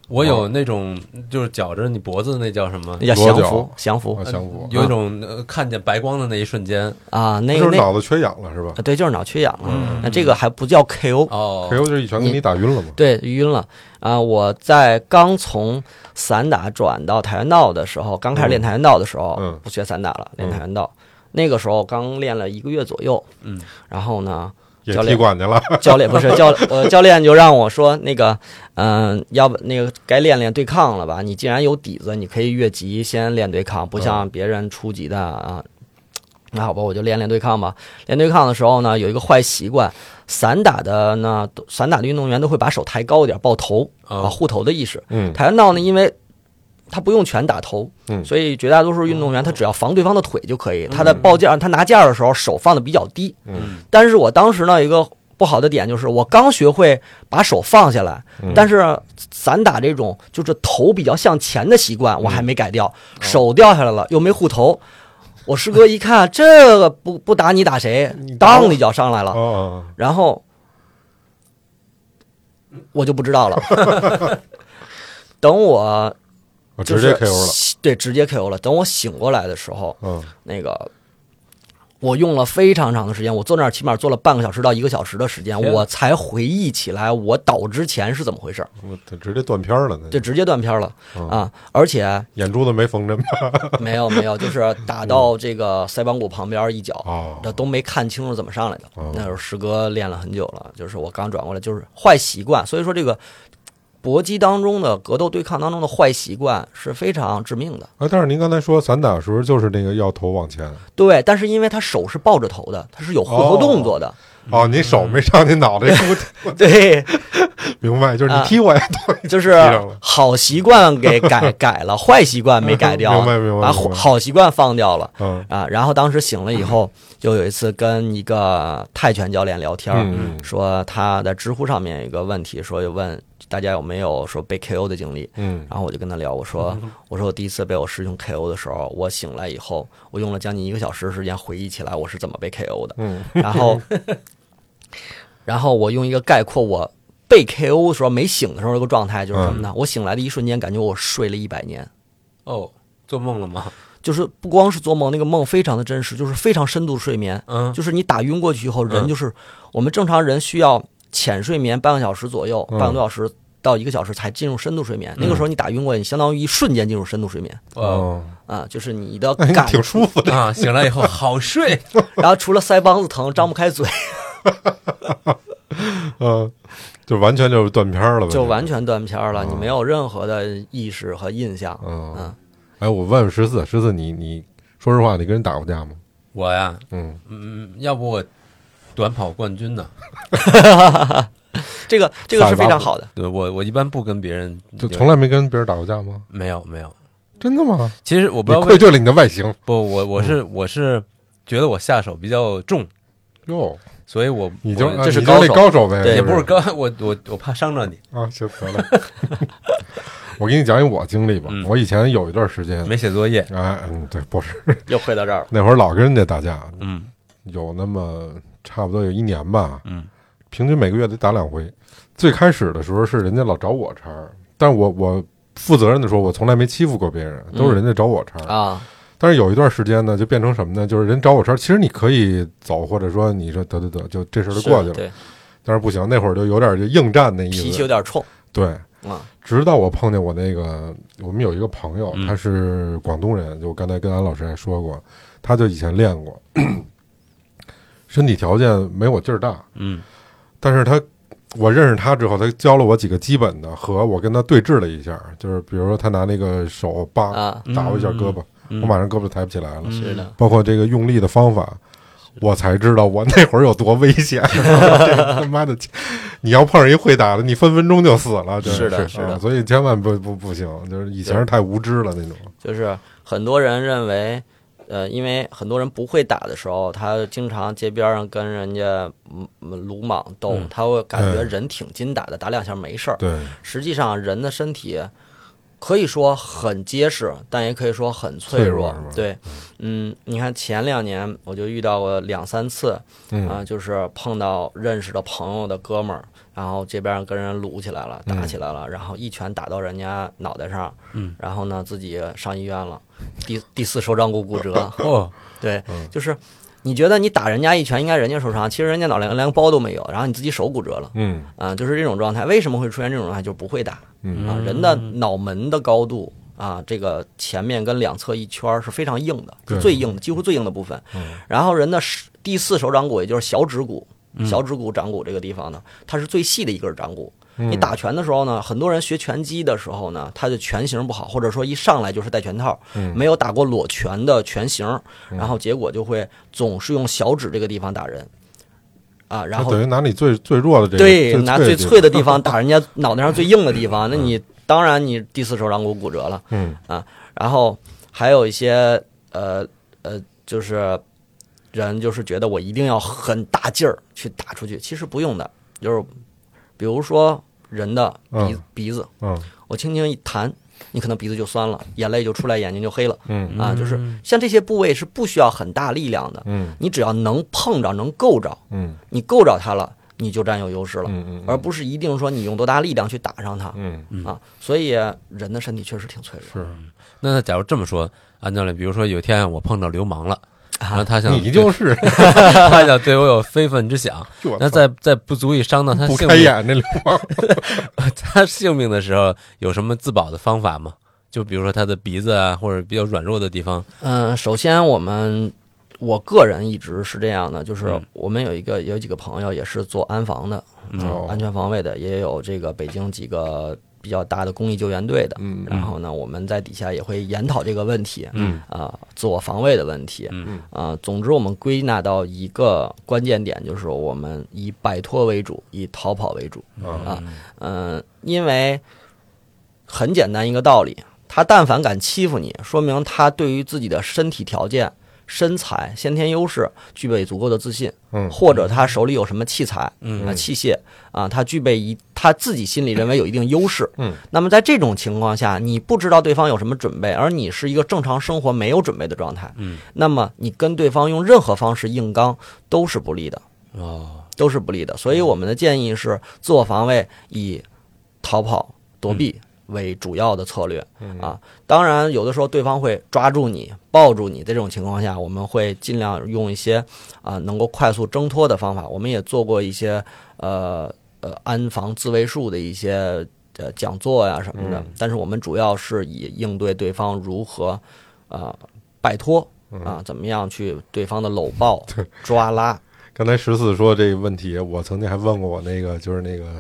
我有那种就是绞着你脖子的那叫什么那？叫降服，降服啊，降服，有一种呃看见白光的那一瞬间，啊，那就是个脑子缺氧了是吧啊对，就是脑缺氧了。嗯那这个还不叫 KO，哦，？KO 就是一拳给你打晕了嘛。对，晕了啊！我在刚从散打转到跆拳道的时候，刚开始练跆拳道的时候，嗯不学散打了，练跆拳道。那个时候刚练了一个月左右，嗯，然后呢，也教练踢馆去了。教练不是教呃教练就让我说那个，嗯、要不那个该练练对抗了吧？你既然有底子，你可以越级先练对抗，不像别人初级的啊。那好吧，我就练练对抗吧。练对抗的时候呢，有一个坏习惯，散打的呢，都散打的运动员都会把手抬高一点，抱头啊，哦护头的意识。嗯跆拳道呢，因为他不用拳打头，嗯。所以绝大多数运动员他只要防对方的腿就可以。他的抱架，他拿架的时候手放的比较低。嗯。但是我当时呢，有一个不好的点就是，我刚学会把手放下来，嗯。但是散打这种就是头比较向前的习惯，我还没改掉，嗯手掉下来了又没护头。我师哥一看这个不不打你打谁当一脚上来了，哦，然后我就不知道了。等我就是我直接 KO 了。对，直接 KO 了。等我醒过来的时候，嗯，那个我用了非常长的时间，我坐那儿起码坐了半个小时到一个小时的时间，我才回忆起来我倒之前是怎么回事儿，我这直接断片了，那就直接断片了嗯啊！而且眼珠子没缝针吧？没有没有，就是打到这个腮帮骨旁边一脚。哦，这都没看清楚怎么上来的哦。那时候师哥练了很久了，就是我刚转过来，就是坏习惯。所以说这个搏击当中的格斗对抗当中的坏习惯是非常致命的。啊，但是您刚才说散打的时候就是那个要头往前，对，但是因为他手是抱着头的，他是有回合动作的。哦，你手没上，你脑袋不 对，明白？就是啊你踢我呀对，就是好习惯给改 改了，坏习惯没改掉，明白明白把好习惯放掉了嗯啊。然后当时醒了以后，就有一次跟一个泰拳教练聊天，嗯说他在知乎上面有一个问题，说就问大家有没有说被 KO 的经历。嗯然后我就跟他聊，我说 我说我第一次被我师兄 KO 的时候，我醒来以后，我用了将近一个小时时间回忆起来我是怎么被 KO 的。嗯然后，然后我用一个概括我被 KO 的时候没醒的时候那个状态就是什么呢？我醒来的一瞬间，感觉我睡了一百年，哦，做梦了吗？就是不光是做梦，那个梦非常的真实，就是非常深度睡眠。嗯，就是你打晕过去以后，人嗯就是我们正常人需要浅睡眠半个小时左右，嗯半个多小时到一个小时才进入深度睡眠。那个时候你打晕过去，你相当于一瞬间进入深度睡眠哦哦，啊，就是你的感，挺舒服的。啊，醒来以后好睡。然后除了腮帮子疼，张不开嘴，嗯，就完全就是断片儿了呗，就完全断片儿了，嗯你没有任何的意识和印象。嗯嗯，哎，我问问十四，十四，你你说实话，你跟人打过架吗？我呀，嗯，嗯，要不我短跑冠军呢？这个这个是非常好的。对我，我一般不跟别人就从来没跟别人打过架吗？没有没有。真的吗？其实我不你知道愧对了你的外形不，我我是我是觉得我下手比较重，哟，所以我你就这是高手高手呗，对也不是高高，我我我怕伤着你，啊，行得了。我给你讲一我经历吧嗯。我以前有一段时间，没写作业。哎，嗯，对，不是 又回到这儿了。那会儿老跟人家打架，嗯有那么差不多有一年吧，嗯平均每个月得打两回。最开始的时候是人家老找我茬儿，但我我负责任的说，我从来没欺负过别人，都是人家找我茬儿。啊，但是有一段时间呢，就变成什么呢？就是人找我茬儿，其实你可以走，或者说你说得得得，就这事儿就过去了。对，但是不行，那会儿就有点就应战那意思脾气思。有点冲。对，啊。直到我碰见我那个，我们有一个朋友，嗯他是广东人，就我刚才跟安老师还说过，他就以前练过，身体条件没我劲儿大，嗯。但是他我认识他之后，他教了我几个基本的，和我跟他对峙了一下，就是比如说他拿那个手叭啊。打我一下胳膊，嗯我马上胳膊就抬不起来了，嗯是的，包括这个用力的方法。我才知道我那会儿有多危险，这个他妈的，你要碰上一会打的，你分分钟就死了，真是。的是是的。啊所以千万不不不行，就是以前是太无知了那种。就是很多人认为，呃，因为很多人不会打的时候，他经常街边上跟人家鲁莽斗，嗯。他会感觉嗯人挺筋打的，打两下没事儿。对，实际上，人的身体可以说很结实，但也可以说很脆脆弱对，嗯，你看前两年我就遇到过两三次，嗯。啊，就是碰到认识的朋友的哥们儿，然后这边跟人撸起来了，打起来了，然后一拳打到人家脑袋上，嗯，然后呢自己上医院了，第第四手掌骨骨折，哦，对嗯，就是你觉得你打人家一拳应该人家受伤，其实人家脑袋连个包都没有，然后你自己手骨折了，嗯啊，就是这种状态。为什么会出现这种状态？就是不会打嗯啊，人的脑门的高度。啊，这个前面跟两侧一圈是非常硬的，是最硬的，几乎最硬的部分。嗯然后人的第四手掌骨，也就是小指骨、小指骨掌骨这个地方呢，它是最细的一根掌骨。嗯。你打拳的时候呢，很多人学拳击的时候呢，他的拳型不好，或者说一上来就是戴拳套，嗯。没有打过裸拳的拳型，然后结果就会总是用小指这个地方打人，啊，然后等于拿你最最弱的这个，对，拿最最脆的地方 打人家脑袋上最硬的地方，那你当然你第四手掌骨骨折了。嗯。然后还有一些呃呃，就是人就是觉得我一定要很大劲儿去打出去，其实不用的，就是比如说人的鼻、嗯。鼻子，嗯。我轻轻一弹，你可能鼻子就酸了，眼泪就出来，眼睛就黑了嗯。啊。就是像这些部位是不需要很大力量的，嗯。你只要能碰着、能够着，嗯。你够着它了，你就占有优势了，嗯嗯而不是一定说你用多大力量去打上它嗯。啊。所以人的身体确实挺脆弱。是。那假如这么说，安教练，比如说有一天我碰到流氓了，然后他想你就是 他想对我有非分之想，那在在不足以伤到他性命眼那流氓，他性命的时候，有什么自保的方法吗？就比如说他的鼻子啊，或者比较软弱的地方，嗯，首先我们我个人一直是这样的，就是嗯我们有一个有几个朋友也是做安防的，嗯哦安全防卫的，也有这个北京几个比较大的公益救援队的。嗯然后呢，我们在底下也会研讨这个问题，嗯啊、自我防卫的问题，嗯啊、总之我们归纳到一个关键点，就是我们以摆脱为主，以逃跑为主。啊嗯、因为很简单一个道理，他但凡敢欺负你，说明他对于自己的身体条件、身材、先天优势具备足够的自信，嗯或者他手里有什么器材、嗯啊器械啊，他具备一他自己心里认为有一定优势。嗯，那么在这种情况下，你不知道对方有什么准备，而你是一个正常生活没有准备的状态，嗯，那么你跟对方用任何方式硬刚都是不利的。哦，都是不利的。所以我们的建议是，自我防卫以逃跑、躲避为主要的策略啊。当然，有的时候对方会抓住你、抱住你，在这种情况下，我们会尽量用一些啊能够快速挣脱的方法。我们也做过一些呃呃安防自卫术的一些呃讲座呀什么的，但是我们主要是以应对对方如何啊摆脱。啊，怎么样去对方的搂抱、抓拉？刚才十四说这个问题，我曾经还问过我那个就是那个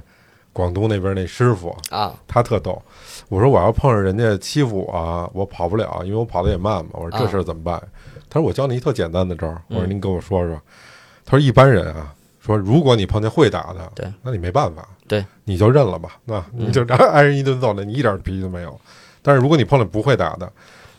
广东那边那师傅，啊，他特逗。我说我要碰上人家欺负我啊，我跑不了，因为我跑得也慢嘛。我说这事儿怎么办？他说我教你一特简单的招儿。我说您跟我说说。他说一般人啊，说如果你碰见会打的，对，那你没办法，对，你就认了吧，那你就挨人一顿揍，那你一点脾气都没有。但是如果你碰见不会打的，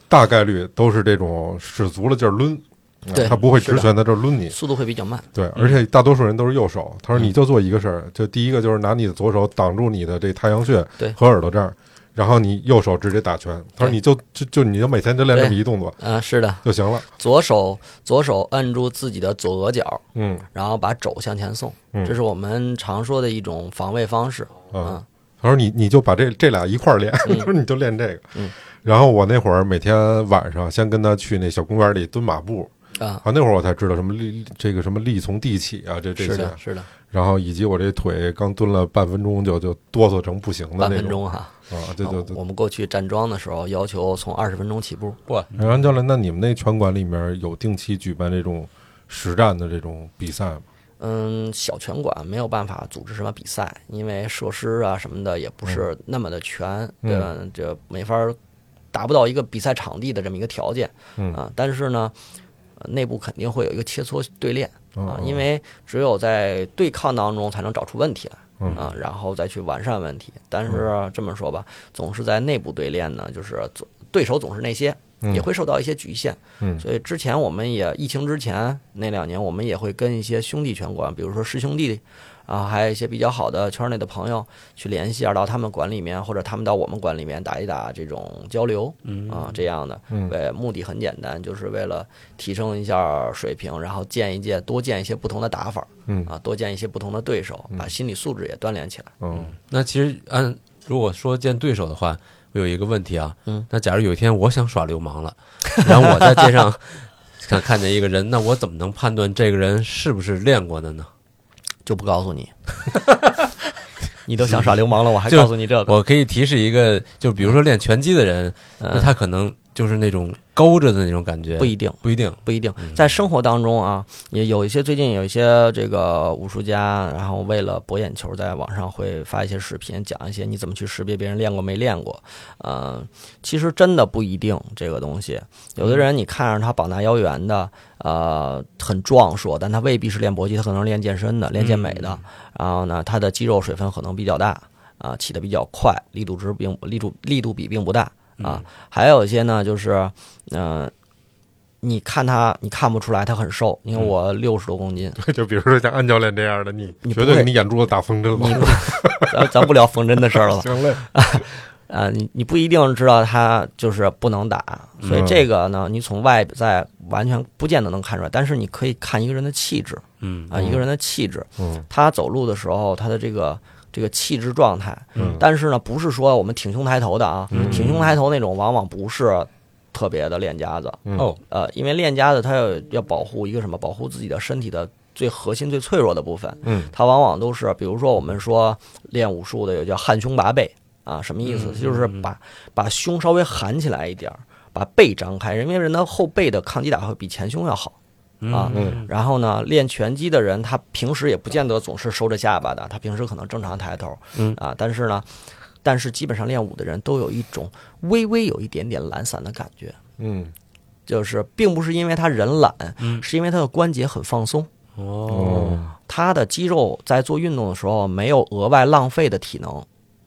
大概率都是这种使足了劲儿抡，啊对他不会直拳在这儿抡你。速度会比较慢。对，而且大多数人都是右手。他说嗯你就做一个事儿，就第一个就是拿你的左手挡住你的这太阳穴对和耳朵这儿，然后你右手直接打拳。他说你就就就你就每天就练这么一动作嗯、是的，就行了。左手左手按住自己的左额角，嗯然后把肘向前送，嗯这是我们常说的一种防卫方式。嗯，他说你你就把这这俩一块儿练，他 说你就练这个。嗯然后我那会儿每天晚上先跟他去那小公园里蹲马步啊，啊，那会儿我才知道什么力这个什么力从地起啊，这这些是的，，是的，然后以及我这腿刚蹲了半分钟就就哆嗦成不行的半那种分钟哈。啊，对对对我。们过去站桩的时候要求从二十分钟起步。哇，然后教练，那你们那拳馆里面有定期举办这种实战的这种比赛吗？嗯，小拳馆没有办法组织什么比赛，因为设施啊什么的也不是那么的全，嗯对吧？这没法儿达不到一个比赛场地的这么一个条件嗯啊。但是呢，呃内部肯定会有一个切磋对练啊哦，因为只有在对抗当中才能找出问题来。嗯啊，然后再去完善问题。但是这么说吧，总是在内部对练呢，就是总对手总是那些，嗯也会受到一些局限。嗯所以之前我们也疫情之前那两年，我们也会跟一些兄弟拳馆，比如说师兄弟。啊，还有一些比较好的圈内的朋友去联系啊，到他们馆里面，或者他们到我们馆里面打一打这种交流，啊，这样的，嗯。对，目的很简单，就是为了提升一下水平，然后见一见，多见一些不同的打法，嗯。啊，多见一些不同的对手，把心理素质也锻炼起来。嗯。那其实按如果说见对手的话，我有一个问题啊，嗯，那假如有一天我想耍流氓了，然后我在街上 看看见一个人，那我怎么能判断这个人是不是练过的呢？就不告诉你。你都想耍流氓了，我还告诉你这个？我可以提示一个，就比如说练拳击的人，他可能就是那种勾着的那种感觉，不一定，不一定，不一定。在生活当中啊，也有一些最近有一些这个武术家，然后为了博眼球，在网上会发一些视频，讲一些你怎么去识别别人练过没练过。呃，其实真的不一定这个东西。有的人你看着他膀大腰圆的，呃，很壮硕，但他未必是练搏击，他可能是练健身的，练健美的。然后呢，他的肌肉水分可能比较大，啊、起的比较快，力度值并力度力度比并不大啊。还有一些呢，就是嗯、呃你看他，你看不出来他很瘦。你看我六十多公斤，对，就比如说像安教练这样的，你绝对给你眼珠子打风筝你了。咱咱不聊缝针的事儿了。行嘞，啊，你你不一定知道他就是不能打，所以嗯这个呢，你从外在完全不见得能看出来，但是你可以看一个人的气质嗯啊，一个人的气质，嗯他走路的时候他的这个这个气质状态，嗯但是呢，不是说我们挺胸抬头的啊，嗯挺胸抬头那种往往不是特别的练家子，嗯哦，呃，因为练家子他要要保护一个什么？保护自己的身体的最核心、最脆弱的部分。嗯，他往往都是，比如说我们说练武术的有叫汉胸拔背啊，什么意思？就是把把胸稍微含起来一点儿，把背张开，因为人的后背的抗击打会比前胸要好。啊嗯然后呢，练拳击的人，他平时也不见得总是收着下巴的，他平时可能正常抬头，嗯。啊，但是呢，但是基本上练武的人都有一种微微有一点点懒散的感觉，嗯。就是并不是因为他人懒，嗯。是因为他的关节很放松，哦，他的肌肉在做运动的时候没有额外浪费的体能。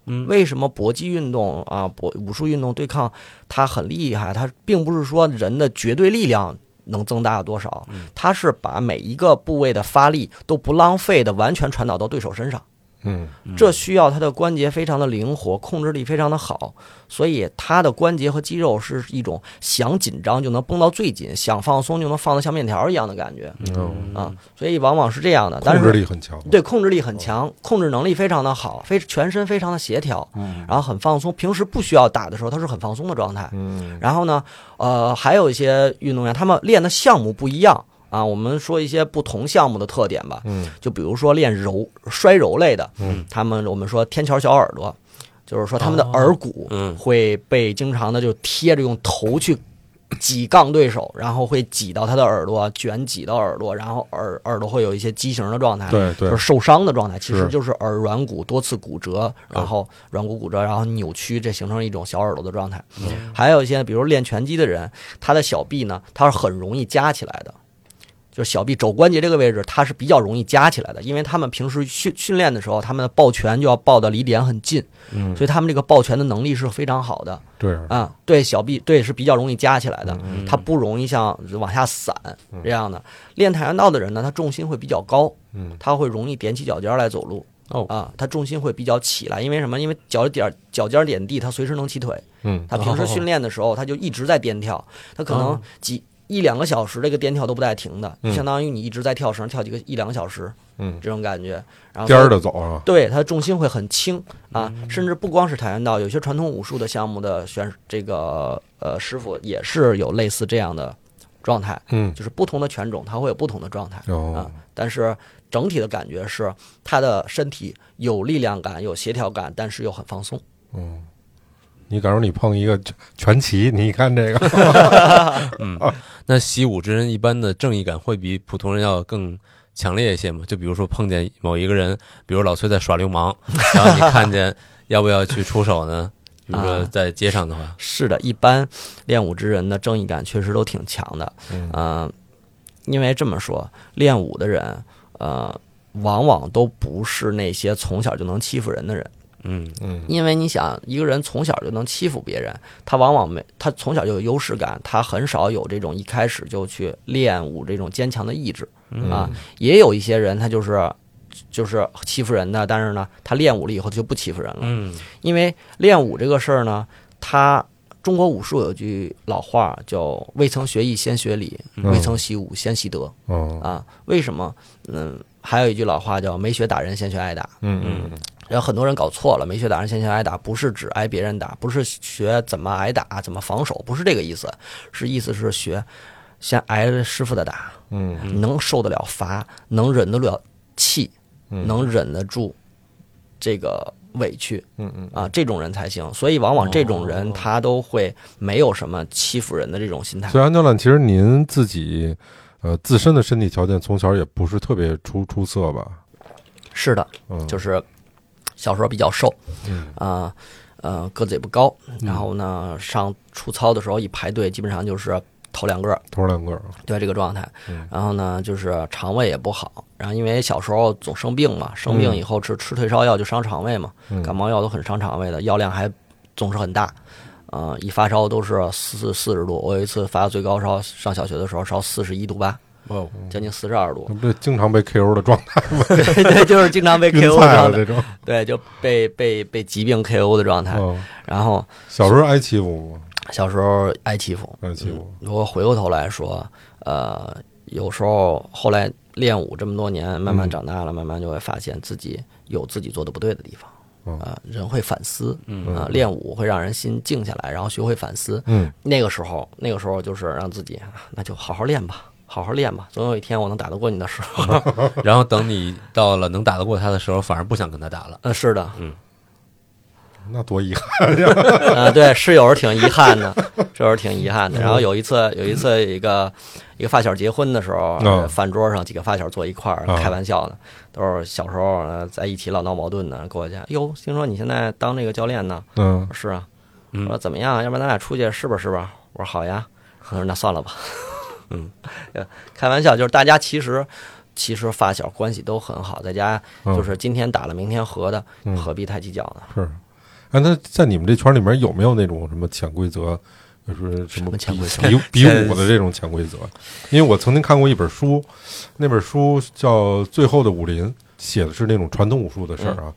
嗯。为什么搏击运动啊，搏武术运动对抗它很厉害？它并不是说人的绝对力量能增大多少，它是把每一个部位的发力都不浪费的完全传导到对手身上。嗯这需要他的关节非常的灵活，控制力非常的好，所以他的关节和肌肉是一种想紧张就能绷到最紧，想放松就能放得像面条一样的感觉嗯，啊，所以往往是这样的。但控是制力很强。对控制力很强，控制能力非常的好，非全身非常的协调，然后很放松。平时不需要打的时候，他是很放松的状态。嗯然后呢，呃，还有一些运动员，他们练的项目不一样啊。我们说一些不同项目的特点吧，嗯就比如说练柔摔柔类的，嗯，他们我们说天桥小耳朵，就是说他们的耳骨嗯会被经常的就贴着用头去挤杠对手，然后会挤到他的耳朵，卷挤到耳朵，然后耳耳朵会有一些畸形的状态，对对就是受伤的状态，其实就是耳软骨多次骨折，然后软骨骨折，然后扭曲，这形成一种小耳朵的状态。还有一些，比如练拳击的人，他的小臂呢，他是很容易夹起来的。就是小臂肘关节这个位置，它是比较容易夹起来的，因为他们平时训训练的时候，他们的抱拳就要抱的离点很近，嗯，所以他们这个抱拳的能力是非常好的对，啊。对小臂，对是比较容易夹起来的，它不容易像往下散这样的。练跆拳道的人呢，他重心会比较高，嗯他会容易踮起脚尖来走路。哦啊，他重心会比较起来，因为什么？因为脚点脚尖点地，他随时能起腿。嗯他平时训练的时候，他就一直在颠跳，他可能哦几一两个小时这个颠跳都不带停的，嗯。相当于你一直在跳绳跳几个一两个小时嗯，这种感觉。然后颠儿的走啊，对，它的重心会很轻啊，嗯。甚至不光是跆拳道，有些传统武术的项目的选这个呃师傅也是有类似这样的状态，嗯。就是不同的拳种它会有不同的状态啊。哦，，但是整体的感觉是他的身体有力量感、有协调感，但是又很放松。嗯。你假如你碰一个拳旗，你一看这个，那习武之人一般的正义感会比普通人要更强烈一些吗？就比如说碰见某一个人，比如老崔在耍流氓，然后你看见要不要去出手呢？比如说啊在街上的话，是的，一般练武之人的正义感确实都挺强的。嗯嗯、因为这么说，练武的人，呃，往往都不是那些从小就能欺负人的人。嗯嗯因为你想，一个人从小就能欺负别人，他往往没他从小就有优势感，他很少有这种一开始就去练武这种坚强的意志啊。也有一些人，他就是就是欺负人的，但是呢，他练武了以后就不欺负人了。嗯因为练武这个事儿呢，他中国武术有句老话叫“未曾学艺先学礼，嗯未曾习武先习德”哦啊。为什么？嗯，还有一句老话叫“没学打人先学挨打”。嗯嗯然后很多人搞错了，没学打人先学挨打，不是指挨别人打，不是学怎么挨打、怎么防守，不是这个意思，是意思是学先挨师傅的打，嗯能受得了罚，能忍得了气，嗯能忍得住这个委屈，嗯嗯啊，这种人才行。所以往往这种人他都会没有什么欺负人的这种心态所。以安教练，其实您自己呃自身的身体条件从小也不是特别出出色吧？是的，嗯，就是小时候比较瘦，嗯啊，呃，个子也不高，然后呢，上出操的时候一排队，基本上就是头两个，头两个，对这个状态嗯。然后呢，就是肠胃也不好，然后因为小时候总生病嘛，生病以后吃吃退烧药就伤肠胃嘛，嗯感冒药都很伤肠胃的，药量还总是很大。呃，一发烧都是四四十度，我有一次发最高烧，上小学的时候烧四十一度八，哦，将近四十二度那，不是经常被 KO 的状态吗？对 对，就是经常被 KO 的状态，这种。对，就被被被疾病 KO 的状态。哦，然后小时候挨欺负吗？小时候挨欺负，挨欺负。如果回过头来说，呃，有时候后来练武这么多年，慢慢长大了，慢慢就会发现自己有自己做的不对的地方。嗯啊、人会反思，啊、练武会让人心静下来，然后学会反思。嗯，那个时候，那个时候就是让自己，啊那就好好练吧，好好练吧，总有一天我能打得过你的时候。然后等你到了能打得过他的时候，反而不想跟他打了。嗯，是的，嗯那多遗憾。啊，对，是有时候挺遗憾的，是有时候挺遗憾的。然后有一次，有一次一个一个发小结婚的时候，饭桌上几个发小坐一块儿啊开玩笑呢，都是小时候呃在一起老闹矛盾呢。过去，哟，听说你现在当这个教练呢？嗯是啊，嗯我说怎么样？要不然咱俩出去试吧？试吧？我说好呀。他说那算了吧。嗯，呃开玩笑，就是大家其实其实发小关系都很好，在家嗯就是今天打了明天和的，嗯何必太计较呢？是。哎，那在你们这圈里面有没有那种什么潜规则，就是什么么潜规则比比 比武的这种潜规则？因为我曾经看过一本书，那本书叫《最后的武林》，写的是那种传统武术的事儿啊。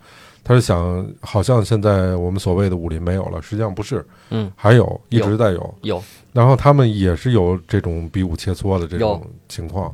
他是想，好像现在我们所谓的武林没有了，实际上不是，嗯，还有一直在有。有。然后他们也是有这种比武切磋的这种情况。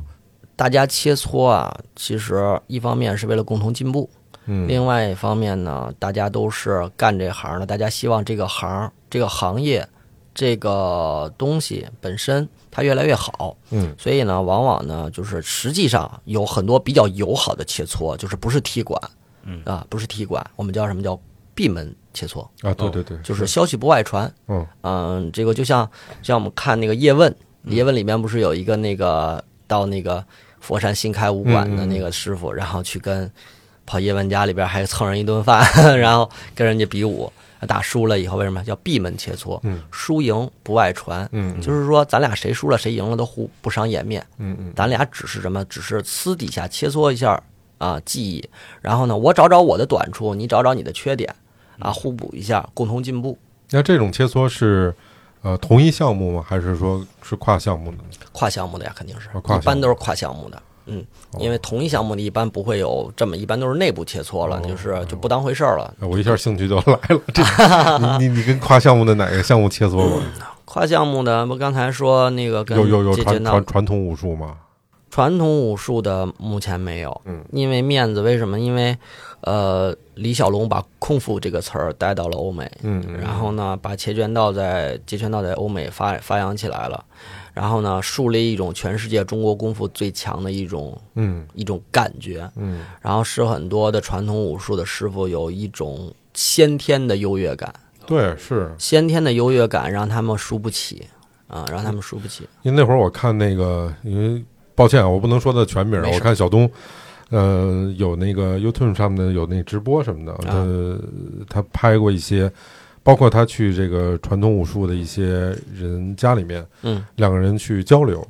大家切磋啊，其实一方面是为了共同进步，嗯，另外一方面呢，大家都是干这行的，大家希望这个行、这个行业、这个东西本身它越来越好。嗯。所以呢，往往呢，就是实际上有很多比较友好的切磋，就是不是踢馆，嗯。啊，不是踢馆，我们叫什么？叫闭门切磋，啊，对对对，就是消息不外传。嗯。嗯，这个就像像我们看那个叶问，叶问里面不是有一个那个到那个佛山新开武馆的那个师傅，然后去跟跑叶问家里边还蹭人一顿饭，然后跟人家比武，打输了以后为什么叫闭门切磋？嗯？输赢不外传，嗯。就是说咱俩谁输了谁赢了都互不伤颜面，嗯嗯。咱俩只是什么？只是私底下切磋一下啊记忆，然后呢，我找找我的短处，你找找你的缺点，啊，互补一下，共同进步。那这种切磋是呃同一项目吗？还是说是跨项目的？跨项目的呀，肯定是啊，跨一般都是跨项目的。嗯，因为同一项目的一般不会有这么，一般都是内部切磋了，哦就是就不当回事儿了。哎我一下兴趣就来了。这你你你跟跨项目的哪个项目切磋过？跨项目的，不刚才说那个跟传传传统武术吗？传统武术的目前没有，嗯，因为面子，为什么？因为呃，李小龙把空腹这个词儿带到了欧美，嗯嗯然后呢，把截拳道在截拳道在欧美发发扬起来了，然后呢，树立一种全世界中国功夫最强的一种嗯。一种感觉，嗯。然后使很多的传统武术的师傅有一种先天的优越感，对，是。先天的优越感让他们输不起啊，让他们输不起。因为那会儿我看那个，因为抱歉啊，我不能说他全名我看小东。呃，有那个 YouTube 上面的有那直播什么的，啊呃，他拍过一些，包括他去这个传统武术的一些人家里面，嗯，两个人去交流，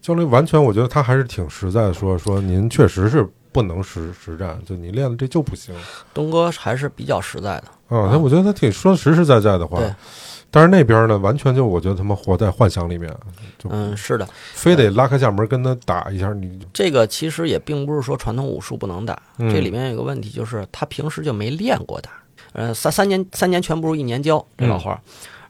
交流完全我觉得他还是挺实在的说，说您确实是不能实实战，就你练的这就不行东哥还是比较实在的。啊。那我觉得他挺说实实在在的话对，但是那边呢，完全就我觉得他们活在幻想里面，就嗯，是的，非得拉开架门跟他打一下，你这个其实也并不是说传统武术不能打，嗯这里面有个问题就是他平时就没练过打。呃，三三年三年拳不如一年教，这老话儿。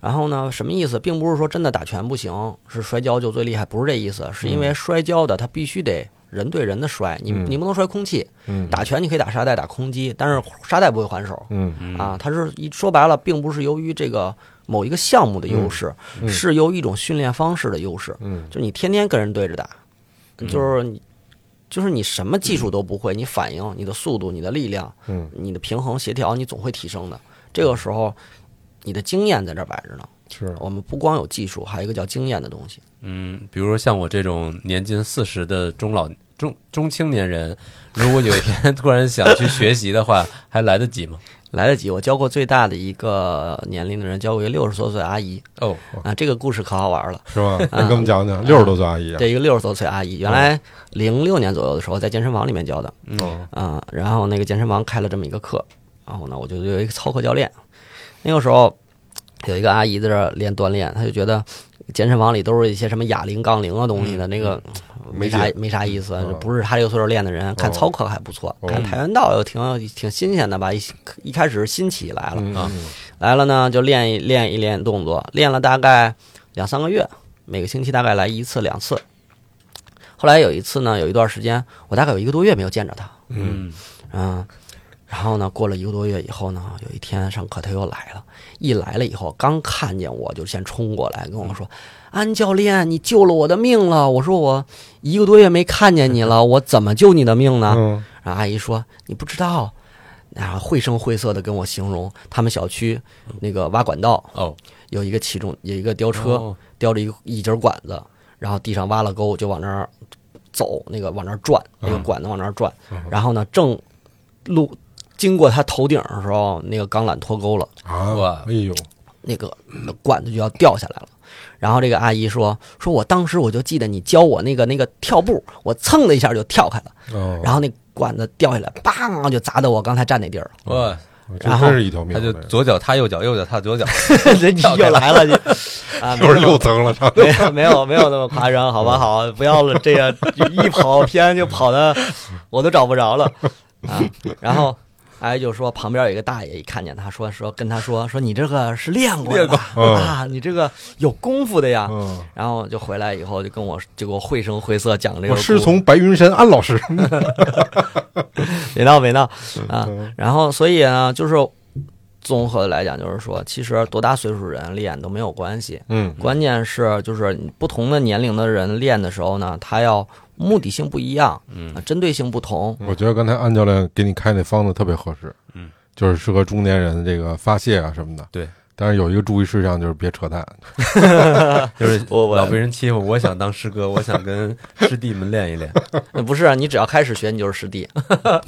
然后呢，什么意思？并不是说真的打拳不行，是摔跤就最厉害，不是这意思。是因为摔跤的他必须得人对人的摔，你嗯你不能摔空气。嗯打拳你可以打沙袋、打空击，但是沙袋不会还手嗯啊。他是一说白了，并不是由于这个某一个项目的优势，嗯是由一种训练方式的优势。嗯就是你天天跟人对着打，就是你，就是你什么技术都不会，你反应、你的速度、你的力量、嗯你的平衡协调，你总会提升的。这个时候，你的经验在这儿摆着呢。是我们不光有技术，还有一个叫经验的东西。嗯，比如说像我这种年近四十的中老中中青年人，如果有一天突然想去学习的话，还来得及吗？来得及，我教过最大的一个年龄的人，教过一个六十多岁阿姨哦，啊，这个故事可好玩了。是吧？你给我们讲讲，六十多岁阿姨啊，这一个六十多岁阿姨，原来零六年左右的时候在健身房里面教的，嗯啊，然后那个健身房开了这么一个课，然后呢，我就有一个操课教练，那个时候有一个阿姨在这练锻炼，她就觉得健身房里都是一些什么哑铃、杠铃啊东西的，那个没啥没啥意思嗯，不是他这个岁数练的人，看操课还不错，哦看跆拳道又挺挺新鲜的吧，一一开始是新起来了，嗯啊来了呢就练一练一练动作，练了大概两三个月，每个星期大概来一次两次。后来有一次呢，有一段时间我大概有一个多月没有见着他，嗯嗯，然后呢，过了一个多月以后呢，有一天上课他又来了，一来了以后，刚看见我就先冲过来跟我说：“安教练，你救了我的命了。”我说：“我一个多月没看见你了，我怎么救你的命呢？”嗯。然后阿姨说：“你不知道。”然后绘声绘色的跟我形容他们小区那个挖管道哦。有一个其中有一个吊车，吊着一一节管子，然后地上挖了沟，就往那儿走，那个往那儿转，那个管子往那儿转，然后呢，正路经过他头顶的时候，那个钢缆脱钩了，啊哇，哎呦，那个那管子就要掉下来了。然后这个阿姨说：“说我当时我就记得你教我那个那个跳步，我蹭的一下就跳开了，哦，然后那管子掉下来，梆就砸到我刚才站那地儿了。哇，然后真是一条命，他就左脚踏右脚，右脚踏左脚，人家又来了，就啊，又是六层了，没有没有没有那么夸张，好吧好，不要了，这样一跑偏就跑的我都找不着了。啊。然后阿姨就说旁边有一个大爷一看见他说说跟他说说你这个是练过的吧过嗯啊，你这个有功夫的呀。嗯，然后就回来以后就跟我就给我绘声绘色讲这个，我师从白云山安老师，别闹别闹啊。然后所以呢，就是综合的来讲，就是说，其实多大岁数人练都没有关系，嗯关键是就是不同的年龄的人练的时候呢，他要目的性不一样，嗯啊针对性不同。我觉得刚才安教练给你开那方子特别合适，嗯，就是适合中年人这个发泄啊什么的。对，但是有一个注意事项就是别扯淡。就是我我老被人欺负，我想当师哥，我想跟师弟们练一练。那 不是啊，你只要开始学，你就是师弟。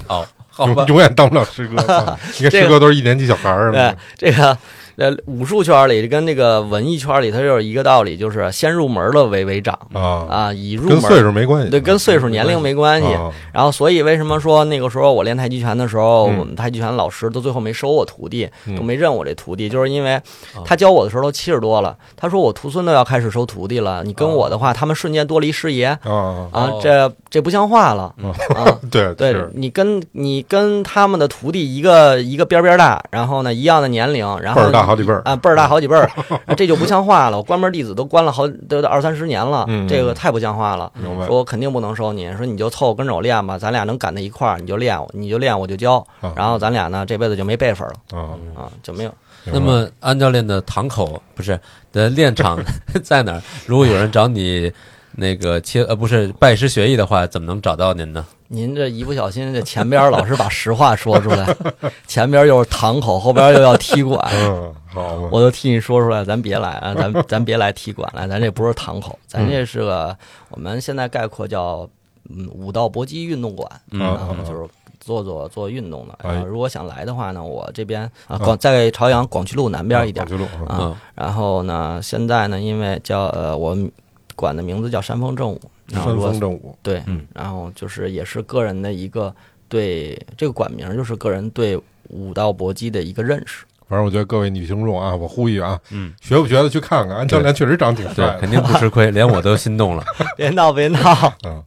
哦，好吧永，永远当不了师哥。啊你看师哥都是一年级小孩儿对。，这个呃，武术圈里跟那个文艺圈里，它就是一个道理，就是先入门的为为长啊，啊，以入门跟岁数没关系。对，跟岁数年龄没关系。啊。然后，所以为什么说那个时候我练太极拳的时候，嗯。我们太极拳老师都最后没收我徒弟，嗯。都没认我这徒弟，就是因为哦他教我的时候都七十多了，他说我徒孙都要开始收徒弟了，你跟我的话，他们瞬间多了一师爷啊这这不像话了啊！对对你跟你跟他们的徒弟一个一个边边大，然后呢一样的年龄，然后辈儿大好几辈儿啊，辈儿大好几辈儿，啊这就不像话了。我关门弟子都关了好都二三十年了嗯，这个太不像话了。明白说我肯定不能收你，说你就凑合跟着我练吧，咱俩能赶在一块儿，你就练，你就练，我就教啊，然后咱俩呢这辈子就没辈分了啊。啊，就没有。那么安教练的堂口不是的练场 在哪儿？如果有人找你那个切呃不是拜师学艺的话，怎么能找到您呢？您这一不小心，这前边老是把实话说出来，前边又是堂口，后边又要踢馆，嗯，好，我都替你说出来，咱别来啊，咱 咱别来踢馆了，咱这不是堂口，咱这是个我们现在概括叫嗯武道搏击运动馆，嗯就是做做做运动的。哎。然后如果想来的话呢，我这边啊广在朝阳广渠路南边一点广渠路啊然后呢，现在呢，因为叫呃我们管的名字叫山峰正武，然后山如果峰正武，对，嗯然后就是也是个人的一个对这个馆名，就是个人对武道搏击的一个认识。反正我觉得各位女听众啊，我呼吁啊，嗯，学不学的去看看，安教练确实长挺帅，对肯定不吃亏，连我都心动了。别闹，别闹。嗯，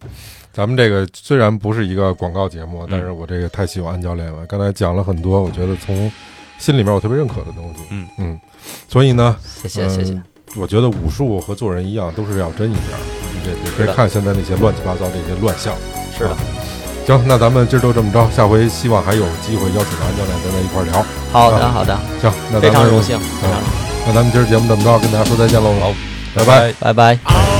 咱们这个虽然不是一个广告节目，但是我这个太喜欢安教练了。刚才讲了很多，我觉得从心里面我特别认可的东西。嗯嗯，所以呢，谢谢，谢谢嗯。我觉得武术和做人一样，都是要真一点别看现在那些乱七八糟这些乱象。是的啊。行，那咱们今儿就这么着，下回希望还有机会邀请到安教练咱在一块聊。好的，好的，行，那咱们非常荣幸，非常荣幸。那咱们今儿节目这么着，跟大家说再见喽。好，拜拜。拜拜。